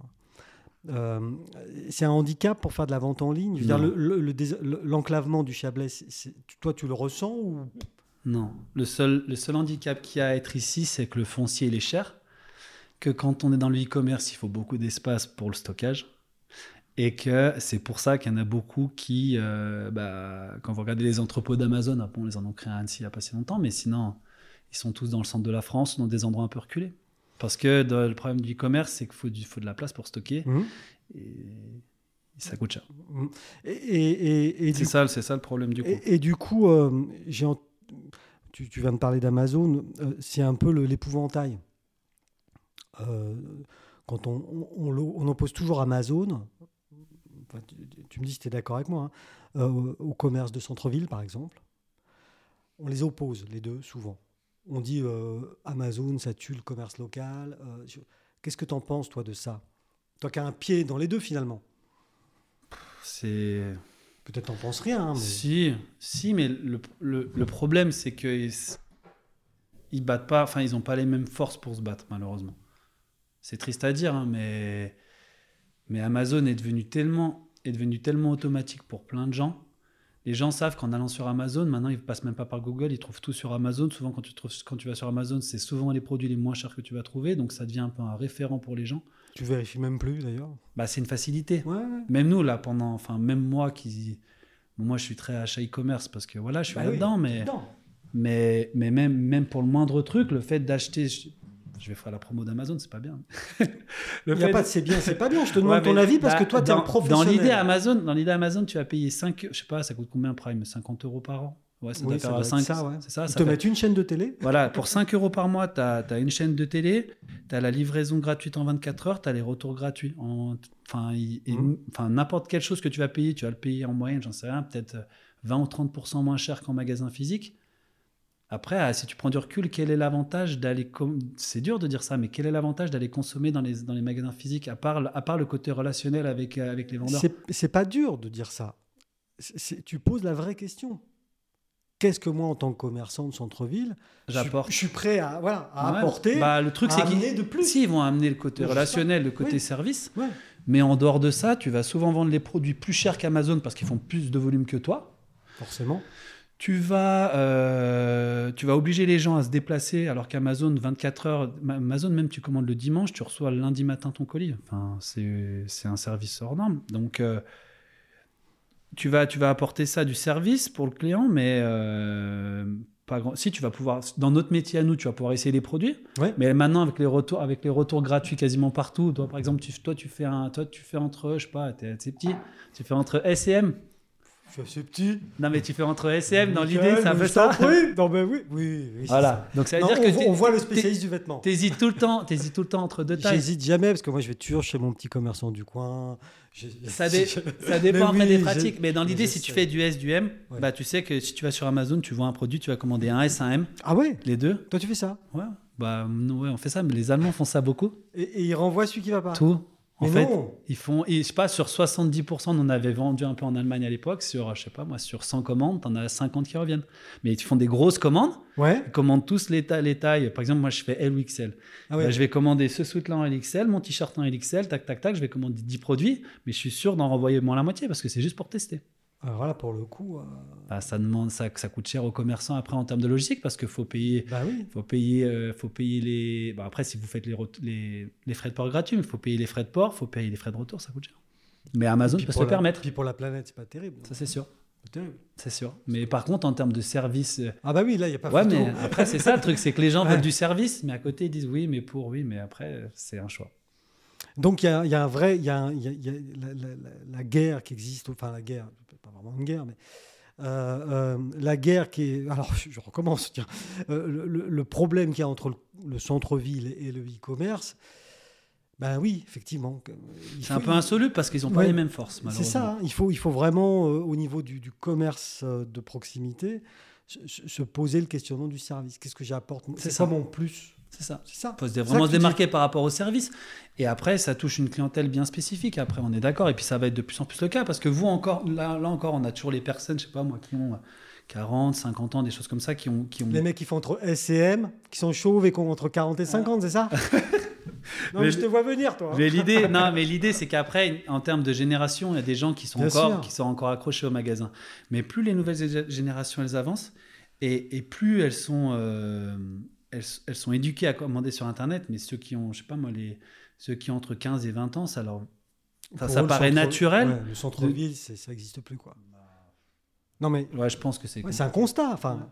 euh, c'est un handicap pour faire de la vente en ligne? Je veux dire, Non. le- le- le dés- le- l'enclavement du Chablais, c'est- c'est- toi, tu le ressens ou Non. Le seul, le seul handicap qu'il y a à être ici, c'est que le foncier, il est cher. Que quand on est dans le e-commerce, il faut beaucoup d'espace pour le stockage. Et que c'est pour ça qu'il y en a beaucoup qui, euh, bah, quand vous regardez les entrepôts d'Amazon, ah bon, les en ont créé à Annecy il n'y a pas si longtemps, mais sinon, ils sont tous dans le centre de la France, dans des endroits un peu reculés. Parce que dans- le problème du e-commerce, c'est qu'il faut, du- faut de la place pour stocker Mhm. et ça coûte cher. Et, et, et- et C'est ça, c'est ça le problème du coup. Et, et du coup, euh, j'ai ent- tu, viens de parler d'Amazon, euh, c'est un peu l'épouvantail. Euh, quand on, on, oppose toujours Amazon, tu, me dis si tu es d'accord avec moi, hein, euh, au commerce de centre-ville par exemple, on les oppose les deux souvent. On dit Amazon, ça tue le commerce local. Qu'est-ce que tu en penses, toi, de ça? Toi qui as un pied dans les deux finalement? C'est. Peut-être t'en penses rien. hein, mais- Si, si, mais le, le- problème, c'est qu'ils ils battent pas, enfin, ils n'ont pas les mêmes forces pour se battre, malheureusement. C'est triste à dire, hein, mais, mais Amazon est devenu, tellement, est devenu tellement automatique pour plein de gens. Les gens savent qu'en allant sur Amazon, maintenant, ils ne passent même pas par Google, ils trouvent tout sur Amazon. Souvent, quand tu, trouves, quand tu vas sur Amazon, c'est souvent les produits les moins chers que tu vas trouver, donc ça devient un peu un référent pour les gens. Tu vérifies même plus d'ailleurs. Bah, c'est une facilité. Ouais, ouais. Même nous, là, pendant. Enfin, même moi qui. moi, je suis très achat e-commerce parce que voilà, je suis Bah oui, là-dedans, mais, dedans. mais, mais même, même pour le moindre truc, le fait d'acheter. Je, vais faire la promo d'Amazon, c'est pas bien. [LAUGHS] le Il n'y a fait- pas de c'est bien, c'est pas bien. Je te demande Ouais, ton avis parce bah, que toi, tu es un professionnel. Dans l'idée Amazon, dans l'idée Amazon, tu vas payer 5. Je sais pas, ça coûte combien Prime? 50 euros par an? Ouais, ça Oui, doit ça faire doit être 5. ça, ouais. C'est ça, Ils ça te fait- mettent une chaîne de télé Voilà, pour [LAUGHS] 5 euros par mois, tu as, une chaîne de télé, tu as la livraison gratuite en 24 heures, tu as les retours gratuits. En, enfin, Mhm. enfin, n'importe quelle chose que tu vas payer, tu vas le payer en moyenne, j'en sais rien, peut-être 20 ou 30% moins cher qu'en magasin physique. Après, ah, si tu prends du recul, quel est l'avantage d'aller. C'est dur de dire ça, mais quel est l'avantage d'aller consommer dans les, dans les magasins physiques, à part, à part le côté relationnel avec, euh, avec les vendeurs? C'est pas dur de dire ça. Tu poses la vraie question. Qu'est-ce que moi, en tant que commerçant de centre-ville, je suis- J'apporte. Je, suis prêt à, voilà, à Ouais. apporter, Bah, le truc, c'est qu'ils de plus. si, ils vont amener le côté relationnel, le côté Oui. service. Ouais. Mais en dehors de ça, tu vas souvent vendre les produits plus chers qu'Amazon parce qu'ils font plus de volume que toi. Forcément. Tu vas, euh, tu vas obliger les gens à se déplacer alors qu'Amazon, 24 heures, Ma- Amazon, même tu commandes le dimanche, tu reçois le lundi matin ton colis. Enfin, c'est un service hors norme. Donc, euh, tu, vas, tu vas apporter ça du service pour le client, mais euh, pas grand. Si tu vas pouvoir, dans notre métier à nous, tu vas pouvoir essayer les produits. Ouais. Mais maintenant, avec les retours, avec les retours gratuits quasiment partout, toi, par exemple, tu, toi, tu fais un, toi, tu fais entre, je sais pas, t'es petit, tu fais entre S&M. Je suis assez petit. Non, mais tu fais entre S&M, dans l'idée, c'est un peu ça. prie. Non, ben oui, oui, oui, Voilà. Donc ça veut Non, dire on, que on voit le spécialiste du vêtement. t'hésites tout le temps, t'hésites tout le temps entre deux tailles. J'hésite jamais parce que moi, je vais toujours chez mon petit commerçant du coin. Ça, dé- j'ai- ça dépend après oui, des pratiques, mais dans l'idée, si tu fais du S, du M, Ouais. bah tu sais que si tu vas sur Amazon, tu vois un produit, tu vas commander un S, un M, Ah ouais? Les deux. Toi, tu fais ça? Ouais. Bah ouais, on fait ça, mais les Allemands font ça beaucoup. et, et il renvoie celui qui va pas? Tout. En Mais fait, non. ils font, et je sais pas, sur 70%, on en avait vendu un peu en Allemagne à l'époque. Sur, je sais pas moi, sur 100 commandes, t'en as 50 qui reviennent. Mais ils font des grosses commandes. Ouais. Ils commandent tous les, ta- les tailles. Par exemple, moi, je fais L ou XL. Ah ouais. Bah, je vais commander ce sweat-là en LXL, mon t-shirt en LXL, tac, tac, tac. Je vais commander 10 produits, mais je suis sûr d'en renvoyer moins la moitié parce que c'est juste pour tester. Alors là, pour le coup, euh, Bah, ça demande, ça, ça coûte cher aux commerçants après en termes de logistique parce qu'il faut payer, bah oui. faut payer, euh, faut payer les. bah, après, si vous faites les, les, les frais de port gratuits, il faut payer les frais de port, faut payer les frais de retour, ça coûte cher. Mais Amazon peut se le permettre. Puis pour la planète, c'est pas terrible. Ça, c'est sûr. C'est sûr. Mais par contre, en termes de service. euh, Ah bah oui, là, il n'y a pas Ouais, photo. mais après, c'est ça le truc, c'est que les gens Ouais. veulent du service, mais à côté, ils disent oui, mais pour, oui, mais après, euh, c'est un choix. Donc il y a, il y a un vrai, il y a, un- il y a- il y a la, la- la- la guerre qui existe, enfin la guerre, pas vraiment une guerre, mais euh, euh, la guerre qui est, [LAUGHS] alors je, recommence, tiens, Euh, le, problème qu'il y a entre le, le centre-ville et le e-commerce, ben oui, effectivement. C'est un peu insoluble parce qu'ils n'ont pas Ouais. les mêmes forces, C'est malheureusement. ça, hein, il, faut, il faut vraiment, au niveau du, du commerce de proximité, se, se- se poser le questionnement du service. Qu'est-ce que j'apporte C'est C'est ça. quoi mon plus C'est ça. C'est ça. faut se- vraiment se démarquer par rapport au service. Et après, ça touche une clientèle bien spécifique. Après, on est d'accord. Et puis, ça va être de plus en plus le cas. Parce que vous, encore, là, là encore, on a toujours les personnes, je sais pas moi, qui ont euh, 40, 50 ans, des choses comme ça, qui ont. Qui ont... Les mecs qui font entre S et M, qui sont chauves et qui ont entre 40 et 50, c'est ça? [LAUGHS] Non, mais, Mais- je te vois venir, toi. Mais l'idée, [LAUGHS] non, mais l'idée, c'est qu'après, en termes de génération, il y a des gens qui sont Bien encore, sûr. qui sont encore accrochés au magasin. Mais plus les nouvelles gé- générations elles avancent, et, et plus elles sont, euh, elles, elles sont éduquées à commander sur Internet. Mais ceux qui ont, je sais pas moi, les, ceux qui ont entre 15 et 20 ans, ça leur, enfin, ça eux, paraît naturel. ouais, le centre-ville, ça n'existe plus, quoi. Non, mais Ouais, je pense que c'est. ouais, c'est un constat. Enfin,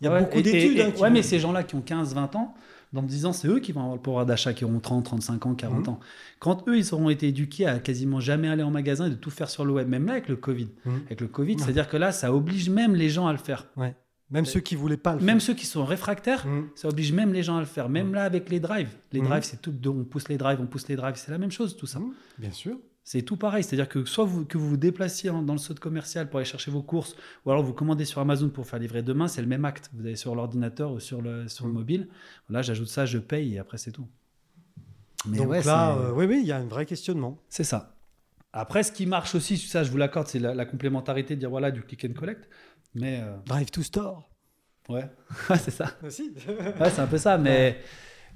il y a Ouais, beaucoup d'études. hein, ouais, vont- mais ces gens-là qui ont 15, 20 ans, dans 10 ans, c'est eux qui vont avoir le pouvoir d'achat, qui auront 30, 35 ans, 40 Mhm. ans. Quand eux, ils auront été éduqués à quasiment jamais aller en magasin et de tout faire sur le web, même là avec le Covid. Mhm. Avec le Covid, Ouais. c'est-à-dire que là, ça oblige même les gens à le faire. Même ceux qui voulaient pas le Même ceux qui sont réfractaires, faire. Mhm. ça oblige même les gens à le faire. Même Mhm. là avec les drives. Les Mhm. drives, c'est tout. On pousse les drives, on pousse les drives. C'est la même chose, tout ça. Bien sûr. C'est tout pareil. C'est-à-dire que soit vous, que vous vous déplaciez dans le saut commercial pour aller chercher vos courses, ou alors vous commandez sur Amazon pour faire livrer demain, c'est le même acte. Vous allez sur l'ordinateur ou sur le, sur le mobile. Là, j'ajoute ça, je paye et après, c'est tout. Mais Donc ouais, là, euh, oui, oui, il y a un vrai questionnement. c'est ça. Après, ce qui marche aussi, ça, je vous l'accorde, c'est la, la complémentarité de dire voilà, du click and collect. Mais euh, Drive to store. ouais, Ouais, [LAUGHS] c'est ça. Aussi. [LAUGHS] Ouais, c'est un peu ça, mais,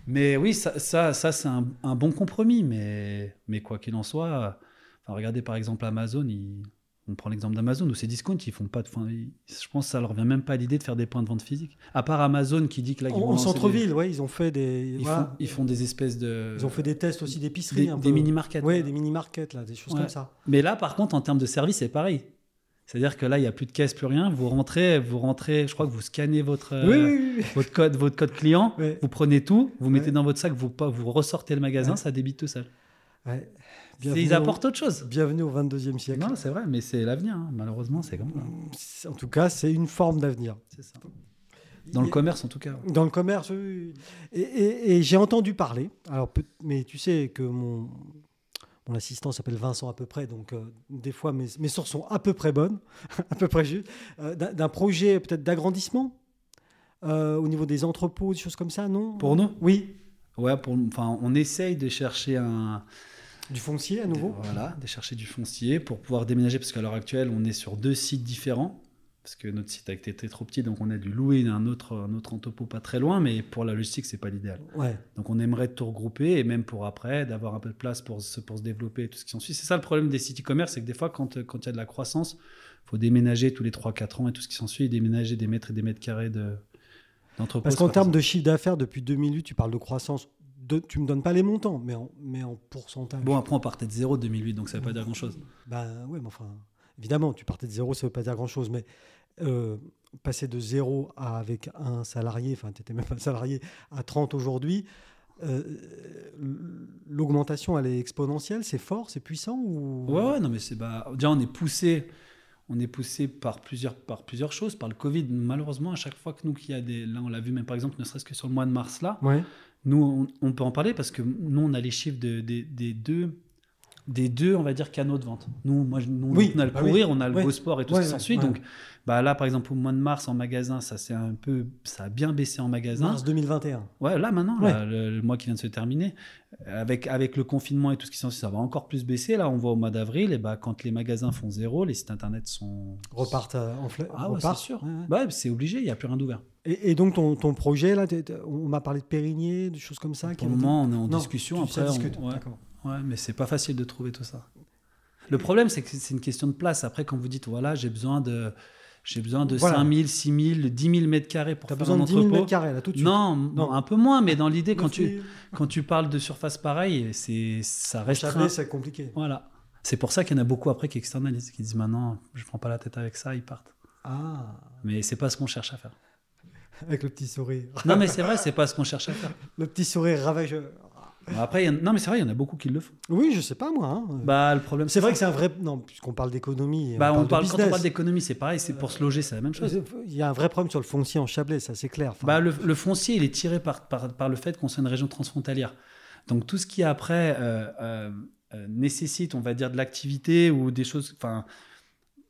mais oui, ça, ça, ça c'est un, un bon compromis. Mais, mais quoi qu'il en soit, enfin, regardez par exemple Amazon, ils- on prend l'exemple d'Amazon ou ces discounts, ils font pas de. ils- je pense que ça leur vient même pas à l'idée de faire des points de vente physiques. À part Amazon qui dit que là, ils, En, centre-ville, ouais, ils ont fait des. ils, voilà. font, ils font des espèces de. Ils ont fait des tests aussi d'épicerie. des, mini-markets. Ouais, des mini-markets, là, des choses Ouais. comme ça. Mais là, par contre, en termes de service, c'est pareil. C'est-à-dire que là, il n'y a plus de caisse, plus rien. Vous rentrez, vous rentrez, je crois que vous scannez votre, euh, oui, oui, oui. votre, code, votre code client, [LAUGHS] vous prenez tout, vous mettez dans votre sac, vous, vous ressortez le magasin, ça débite tout seul. Ouais. Ils au- apportent autre chose. Bienvenue au 22e siècle. Non, c'est vrai, mais c'est l'avenir. hein. Malheureusement, c'est comme ça. En tout cas, c'est une forme d'avenir. C'est ça. Dans le commerce, en tout cas. Dans le commerce, oui. Et, et- et j'ai entendu parler, alors, mais tu sais que mon, mon assistant s'appelle Vincent à peu près, donc euh, des fois mes, mes sources sont à peu près bonnes, [LAUGHS] à peu près justes, euh, d'un projet peut-être d'agrandissement euh, au niveau des entrepôts, des choses comme ça, non? Pour nous? Oui, Ouais, pour, enfin, on essaye de chercher un. du foncier à nouveau? Voilà, de chercher du foncier pour pouvoir déménager, parce qu'à l'heure actuelle, on est sur deux sites différents. Parce que notre site a été très trop petit, donc on a dû louer un autre, un autre entrepôt pas très loin, mais pour la logistique, c'est pas l'idéal. Ouais. Donc on aimerait tout regrouper et même pour après, d'avoir un peu de place pour se, pour se développer et tout ce qui s'ensuit. C'est ça le problème des sites e-commerce, c'est que des fois, quand quand il y a de la croissance, il faut déménager tous les 3-4 ans et tout ce qui s'ensuit, et déménager des mètres et des mètres carrés de, d'entrepôt. Parce qu'en termes de chiffre d'affaires, depuis 2008, tu parles de croissance. De, tu me donnes pas les montants, mais en, mais en pourcentage. Bon, après, on partait de zéro 2008, donc ça veut pas dire grand-chose. Ben ouais, mais enfin, évidemment, tu partais de zéro, ça veut pas dire grand-chose, mais euh, passer de zéro à, avec un salarié, enfin, tu n'étais même pas salarié, à 30 aujourd'hui, euh, l'augmentation, elle est exponentielle, c'est fort, c'est puissant ou... Ouais, ouais, non, mais c'est bah, déjà on est poussé, on est poussé par plusieurs, par plusieurs choses, par le Covid. Malheureusement, à chaque fois que nous, qu'il y a des, là, on l'a vu même par exemple, ne serait-ce que sur le mois de mars là, Ouais. nous, on, on peut en parler parce que nous, on a les chiffres de- des- des deux, des deux, on va dire, canaux de vente. Nous, moi, nous, Oui, on a le bah courir, oui. on a le Ouais. Go Sport et tout Ouais, ce qui s'ensuit. ouais. Donc, bah là, par exemple, au mois de mars en magasin, ça c'est un peu, ça a bien baissé en magasin. Mars 2021. Ouais, là maintenant, Ouais. là, le, le mois qui vient de se terminer, avec, avec le confinement et tout ce qui s'en suit, ça va encore plus baisser. Là, on voit au mois d'avril, et bah, quand les magasins font zéro, les sites internet sont. Repartent euh, en flèche. Ah ouais, c'est sûr. Ouais. Bah, c'est obligé, il n'y a plus rien d'ouvert. Et, et donc, ton, ton projet, là, on m'a parlé de Périgné, de choses comme ça. Pour le moment, on est en Non, discussion. Après, on- discute, ouais, d'accord. ouais, mais c'est pas facile de trouver tout ça. Le problème, c'est que c'est une question de place. Après, quand vous dites, voilà, j'ai besoin de, j'ai besoin de Voilà. 5 000, 6 000, 10 000 mètres carrés pour as faire besoin un de 10 000 entrepôt. carrés, là, tout de suite. Non, Non. un peu moins, mais dans l'idée, quand tu, quand tu parles de surface pareille, ça reste c'est compliqué. Voilà. C'est pour ça qu'il y en a beaucoup après qui externalisent, qui disent maintenant, je prends pas la tête avec ça, ils partent. Ah, Mais c'est pas ce qu'on cherche à faire. [LAUGHS] avec le petit sourire. Non, mais c'est vrai, [LAUGHS] c'est pas ce qu'on cherche à faire. Le petit sourire ravageur. Après, il y en- non, mais c'est vrai, il y en a beaucoup qui le font. Oui, je sais pas, moi. hein. Bah, le problème, c'est vrai que c'est un vrai. Non, puisqu'on parle d'économie. Bah, on de parle, quand on business. parle d'économie, c'est pareil, c'est pour se loger, c'est la même chose. Il y a un vrai problème sur le foncier en Chablais, ça c'est clair. Enfin, Bah, le, le foncier, il est tiré par, par, par le fait qu'on soit une région transfrontalière. Donc, tout ce qui après euh, euh, euh, nécessite, on va dire, de l'activité ou des choses. Enfin,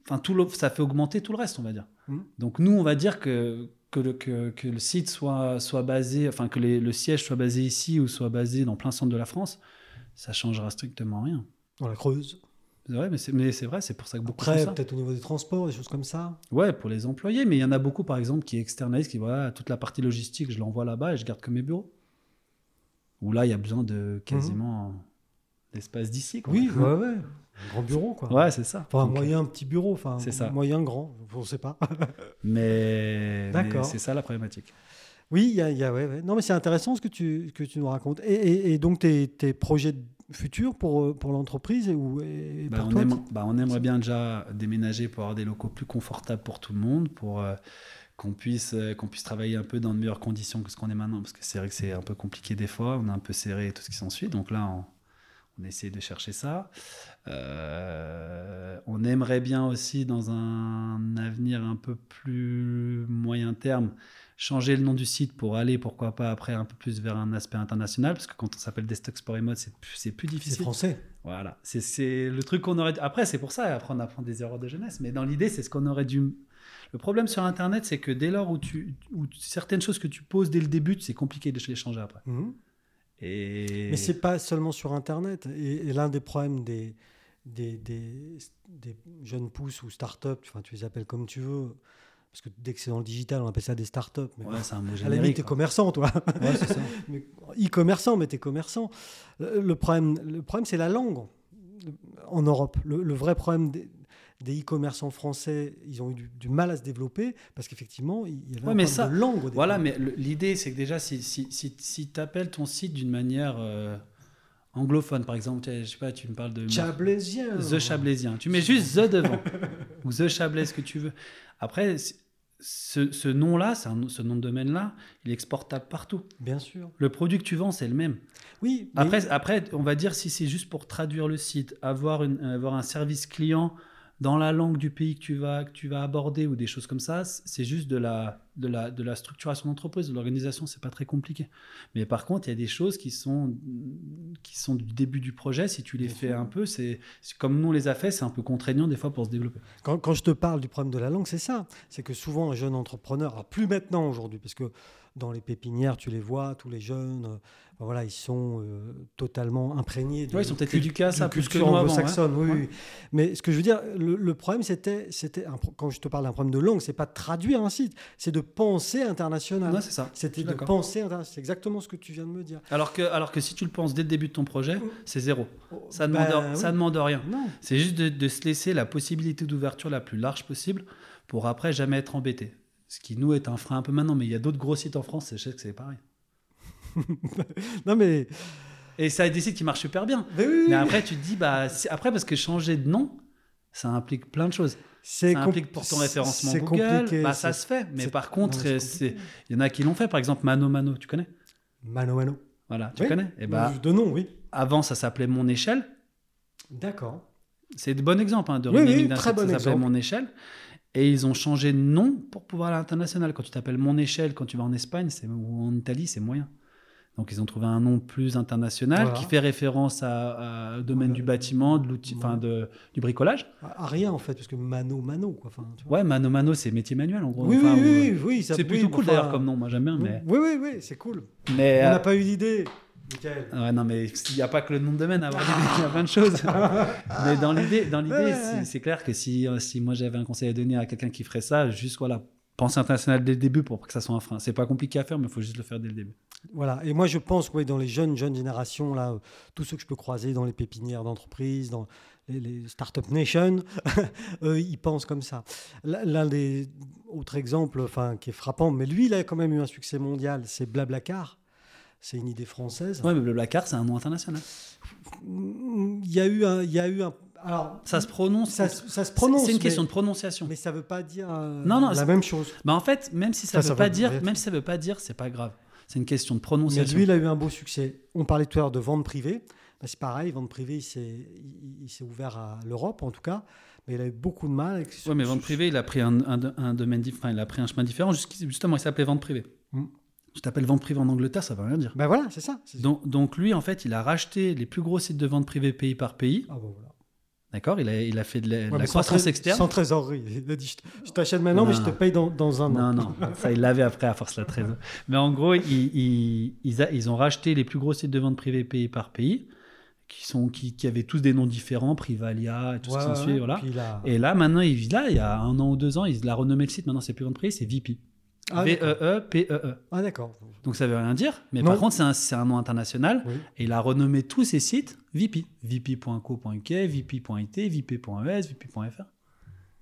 enfin tout le- ça fait augmenter tout le reste, on va dire. Mhm. Donc nous, on va dire que, que, le, que, que le site soit, soit basé, enfin que les- le siège soit basé ici ou soit basé dans plein centre de la France, ça changera strictement rien. Dans la Creuse. C'est vrai, mais c'est, mais c'est vrai, c'est pour ça que beaucoup Après, peut-être au niveau des transports, des choses comme ça. Ouais, pour les employés, mais il y en a beaucoup, par exemple, qui externalisent, qui voilà, toute la partie logistique, je l'envoie là-bas et je garde que mes bureaux. Où là, il y a besoin de quasiment l'espace d'ici. quoi. Oui, ouais, ouais. Un grand bureau, quoi. Ouais, c'est ça. Enfin, un moyen petit bureau, enfin, C'est ça. moyen grand, on ne sait pas. [LAUGHS] Mais, D'accord. mais c'est ça la problématique. Oui, y a, y a- ouais, ouais. Non, mais c'est intéressant ce que tu, que tu nous racontes. Et, et- et donc, tes, tes projets futurs pour, euh, pour l'entreprise et, ou- et Bah, pour on, toi aime- bah, on aimerait bien déjà déménager pour avoir des locaux plus confortables pour tout le monde, pour euh, qu'on puisse, euh, qu'on puisse travailler un peu dans de meilleures conditions que ce qu'on est maintenant, parce que c'est vrai que c'est un peu compliqué des fois, on est un peu serré et tout ce qui s'ensuit. Donc là, on, on essaie de chercher ça. Euh, on aimerait bien aussi, dans un avenir un peu plus moyen terme, changer le nom du site pour aller, pourquoi pas, après un peu plus vers un aspect international, parce que quand on s'appelle Desktop Sport et Mode, c'est plus, plus C'est difficile. français. Voilà, c'est- le truc qu'on aurait. dû- Après, c'est pour ça, après, on apprend des erreurs de jeunesse. Mais dans l'idée, c'est ce qu'on aurait dû. Le problème sur Internet, c'est que dès lors où, tu, où certaines choses que tu poses dès le début, c'est compliqué de les changer après. Mhm. Et... Mais c'est pas seulement sur Internet. Et, et l'un des problèmes des, des, des, des jeunes pousses ou startups, enfin, tu les appelles comme tu veux, parce que dès que c'est dans le digital, on appelle ça des startups. Mais Ouais, c'est un mot à la limite, t'es quoi. commerçant, toi. Ouais, c'est ça. [LAUGHS] Mais- E-commerçant, mais t'es commerçant. Le le problème, le problème c'est la langue en Europe. Le, le vrai problème des, des e-commerçants français, ils ont eu du, du mal à se développer parce qu'effectivement, il y avait Ouais, un mais problème ça- de langue au. Voilà, mais l'idée, c'est que déjà, si, si, si, si tu appelles ton site d'une manière euh, anglophone, par exemple, je sais pas, tu me parles de. Chablaisien. The Chablaisien. Tu mets juste The devant. [LAUGHS] ou The Chablais, ce que tu veux. Après, ce, ce nom-là, ce nom de domaine-là, il est exportable partout. Bien sûr. Le produit que tu vends, c'est le même. Oui, mais- Après, après, on va dire si c'est juste pour traduire le site, avoir, une, avoir un service client dans la langue du pays que tu vas, que tu vas aborder ou des choses comme ça, c'est juste de la, de la, de la structuration d'entreprise, de l'organisation, c'est pas très compliqué. Mais par contre, il y a des choses qui sont, qui sont du début du projet, si tu les Bien fais sûr. un peu, c'est c'est comme nous on les a fait, c'est un peu contraignant des fois pour se développer. Quand, quand je te parle du problème de la langue, c'est ça. C'est que souvent, un jeune entrepreneur, alors plus maintenant aujourd'hui, parce que dans les pépinières, tu les vois, tous les jeunes, euh, ben voilà, ils sont euh, totalement imprégnés de Ouais, ils sont peut-être éduqués à ça plus que anglo-saxonne. oui, Ouais. oui. Mais ce que je veux dire, le, le problème, c'était, c'était un quand je te parle d'un problème de langue, c'est pas de traduire un site, c'est de penser international. C'est ça. C'était de penser international. C'est exactement ce que tu viens de me dire. Alors que, alors que si tu le penses dès le début de ton projet, c'est zéro. Ça ne Ben, demande, ça oui. demande rien. C'est juste de, de se laisser la possibilité d'ouverture la plus large possible pour après jamais être embêté. Ce qui nous est un frein un peu maintenant, mais il y a d'autres gros sites en France, je sais que c'est pareil. [LAUGHS] Non, mais. Et ça a des sites qui marchent super bien. Mais oui, Mais oui. après, tu te dis, bah, après, parce que changer de nom, ça implique plein de choses. c'est Ça implique pour ton référencement c'est Google, compliqué, bah, ça se fait. Mais par contre, compliqué. il y en a qui l'ont fait. Par exemple, Mano Mano, tu connais? Mano Mano. Voilà, tu Oui. connais? Et bah, De nom, oui. avant, ça s'appelait Mon Échelle. D'accord. C'est de bon exemple hein, de Oui, oui, très bon ça s'appelait. Mon Échelle. Et ils ont changé de nom pour pouvoir aller à l'international. Quand tu t'appelles Mon Échelle, quand tu vas en Espagne ou en Italie, c'est moyen. Donc ils ont trouvé un nom plus international Voilà. qui fait référence à, domaine du bâtiment, de l'outil, enfin de, du bricolage. À, à rien, en fait, parce que Mano Mano, quoi. Enfin, tu vois. Ouais, Mano Mano, c'est métier manuel en gros. Oui, Enfin, oui, ou- oui, oui, oui, ça- C'est plutôt cool enfin, d'ailleurs comme nom, moi j'aime bien. Mais, Oui, oui, oui, c'est cool. mais, On euh, n'a pas eu d'idée, Michael. Ouais, non, mais il n'y a pas que le nom de domaine à avoir [LAUGHS] il y a plein de choses. [LAUGHS] mais dans l'idée, dans l'idée, c'est- clair que si, euh, si moi j'avais un conseil à donner à quelqu'un qui ferait ça, juste voilà, penser international dès le début pour que ça soit un frein. C'est pas compliqué à faire, mais il faut juste le faire dès le début. Voilà. Et moi, je pense, ouais, dans les jeunes, jeunes générations, là, euh, tous ceux que je peux croiser dans les pépinières d'entreprise, dans les, les Startup Nation, [LAUGHS] eux, ils pensent comme ça. L'un des autres exemples, enfin, qui est frappant, mais lui, il a quand même eu un succès mondial, c'est Blablacar. C'est une idée française. Ouais, mais le Blacard, c'est un nom international. Il y a eu un, il y a eu un. Alors, Ça se prononce. ça, se- ça se prononce. C'est une mais- question de prononciation. Mais ça veut pas dire euh, Non, non, la même chose. Mais en fait, même si ça Enfin, veut ça pas veut dire, même si ça veut pas dire, c'est pas grave. C'est une question de Mais prononciation. lui, il a eu un beau succès. On parlait tout à l'heure de vente privée. Ben, c'est pareil, vente privée, il s'est, il, il s'est ouvert à l'Europe en tout cas, mais il a eu beaucoup de mal. Avec Ouais, mais vente privée, il a pris un, un- un domaine différent, il a pris un chemin différent. Justement, il s'appelait vente privée. Mm. Je t'appelle vente privée en Angleterre, ça veut rien dire. Ben voilà, c'est ça. Donc, donc lui, en fait, il a racheté les plus gros sites de vente privée pays par pays. Ah bon, voilà. D'accord il a, il a fait de la, de Ouais, la mais sans croissance externe. Sans trésorerie. Il a dit je- t'achète maintenant, mais je te paye dans, dans un an. Non, non, [LAUGHS] ça il l'avait après à force la trésor. Mais en gros, ils, ils, ils, a- ils ont racheté les plus gros sites de vente privés pays par pays, qui, sont, qui, qui avaient tous des noms différents, Privalia et tout Ouais, ce qui s'ensuit. Voilà. a- Et là, maintenant, il, là, il y a un an ou deux ans, il a renommé le site. Maintenant, c'est plus vente privée, c'est VP. Ah. V-E-E-P-E-E. Ah, d'accord. Donc ça veut rien dire, mais Non. par contre, c'est un, nom international. Oui. Et il a renommé tous ses sites VP. VP.co.uk, VP.it, VP.es, VP.fr.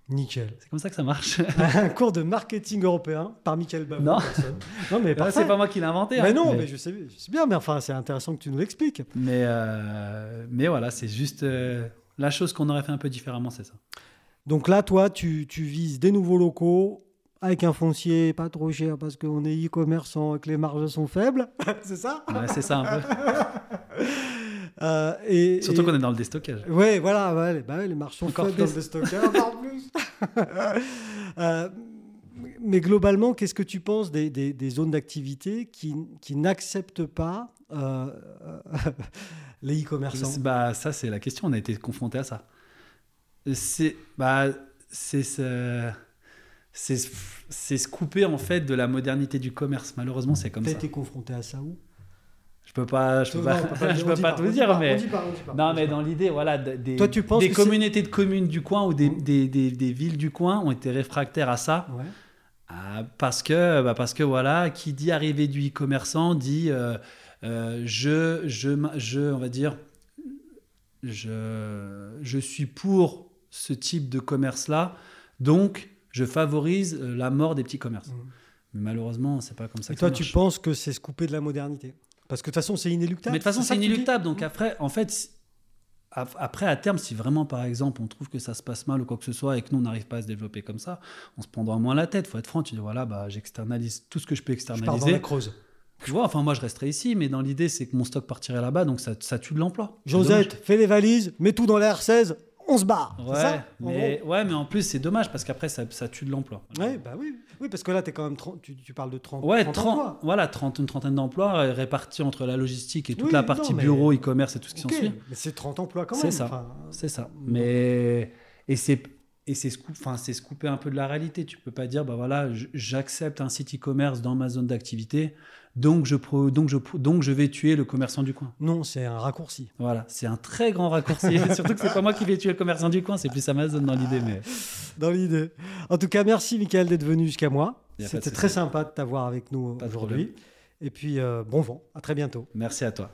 Nickel. C'est comme ça que ça marche. [LAUGHS] un cours de marketing européen par Michael Bavou. Non. Non, mais [LAUGHS] c'est pas moi qui l'ai inventé. Mais hein, non, mais, je, sais, je sais bien, mais enfin, c'est intéressant que tu nous l'expliques. Mais, euh, mais voilà, c'est juste euh, la chose qu'on aurait fait un peu différemment, c'est ça. Donc là, toi, tu, tu vises des nouveaux locaux avec un foncier pas trop cher parce qu'on est e-commerçant et que les marges sont faibles. [LAUGHS] c'est ça? Ouais, c'est ça un peu. [LAUGHS] Euh, et, Surtout et- qu'on est dans le déstockage. Ouais, voilà, ouais, bah ouais, les marges sont Encore faibles dans le stockage, encore plus. [LAUGHS] Euh, mais globalement, qu'est-ce que tu penses des, des- des zones d'activité qui, qui n'acceptent pas euh, les e-commerçants? Bah, ça, c'est la question. On a été confronté à ça. C'est bah, c'est c'est se- couper en fait de la modernité du commerce. Malheureusement, c'est comme T'as ça. été confronté à ça où? Je peux pas, je peux Non, pas, pas [LAUGHS] je peux pas pas, tout dire, mais non, mais dans l'idée, voilà, de- des, Toi, tu penses des communautés de communes du coin ou des, des, des- des villes du coin ont été réfractaires à ça. Ouais. Ah, parce que, bah, parce que voilà, qui dit arrivée du e-commerçant dit euh, euh, je, je, je, on va dire, je, je suis pour ce type de commerce-là, donc je favorise euh, la mort des petits commerces. Mhm. Mais malheureusement, c'est pas comme ça Et que toi, ça tu penses que c'est se couper de la modernité? Parce que de toute façon, c'est inéluctable. Mais de toute façon, c'est inéluctable. Donc après, en fait, après, à terme, si vraiment, par exemple, on trouve que ça se passe mal ou quoi que ce soit et que nous, on n'arrive pas à se développer comme ça, on se prendra moins la tête. faut être franc. Tu dis, voilà, bah, j'externalise tout ce que je peux Je pars dans externaliser. la creuse. Tu vois, enfin, moi, je resterai ici, mais dans l'idée, c'est que mon stock partirait là-bas, donc ça, ça tue de l'emploi. Josette, fais les valises, mets tout dans la R16, on se barre. C'est Ouais, ça mais, ouais, mais en plus, c'est dommage parce qu'après, ça, ça tue de l'emploi. Ouais, bah oui. Oui, parce que là, es quand même 30 tu, tu parles de 30, Ouais, 30 30, emplois. voilà, 30, une trentaine d'emplois euh, répartis entre la logistique et toute Oui, la non, partie mais- bureau, e-commerce et tout ce qui Ok, s'ensuit. mais c'est 30 emplois quand C'est même. ça. enfin, C'est ça. Mais et c'est et c'est se, enfin, se couper un peu de la réalité. Tu peux pas dire bah voilà, j'accepte un site e-commerce dans ma zone d'activité, donc je pro- donc je donc je vais tuer le commerçant du coin. Non, c'est un raccourci. Voilà, c'est un très grand raccourci. [LAUGHS] Surtout que c'est pas moi qui vais tuer le commerçant du coin, c'est plus Amazon dans l'idée. Mais [LAUGHS] Dans l'idée. En tout cas, merci Michael d'être venu jusqu'à moi. C'était très sympa de t'avoir avec nous aujourd'hui. Et puis, euh, bon vent. À très bientôt. merci à toi.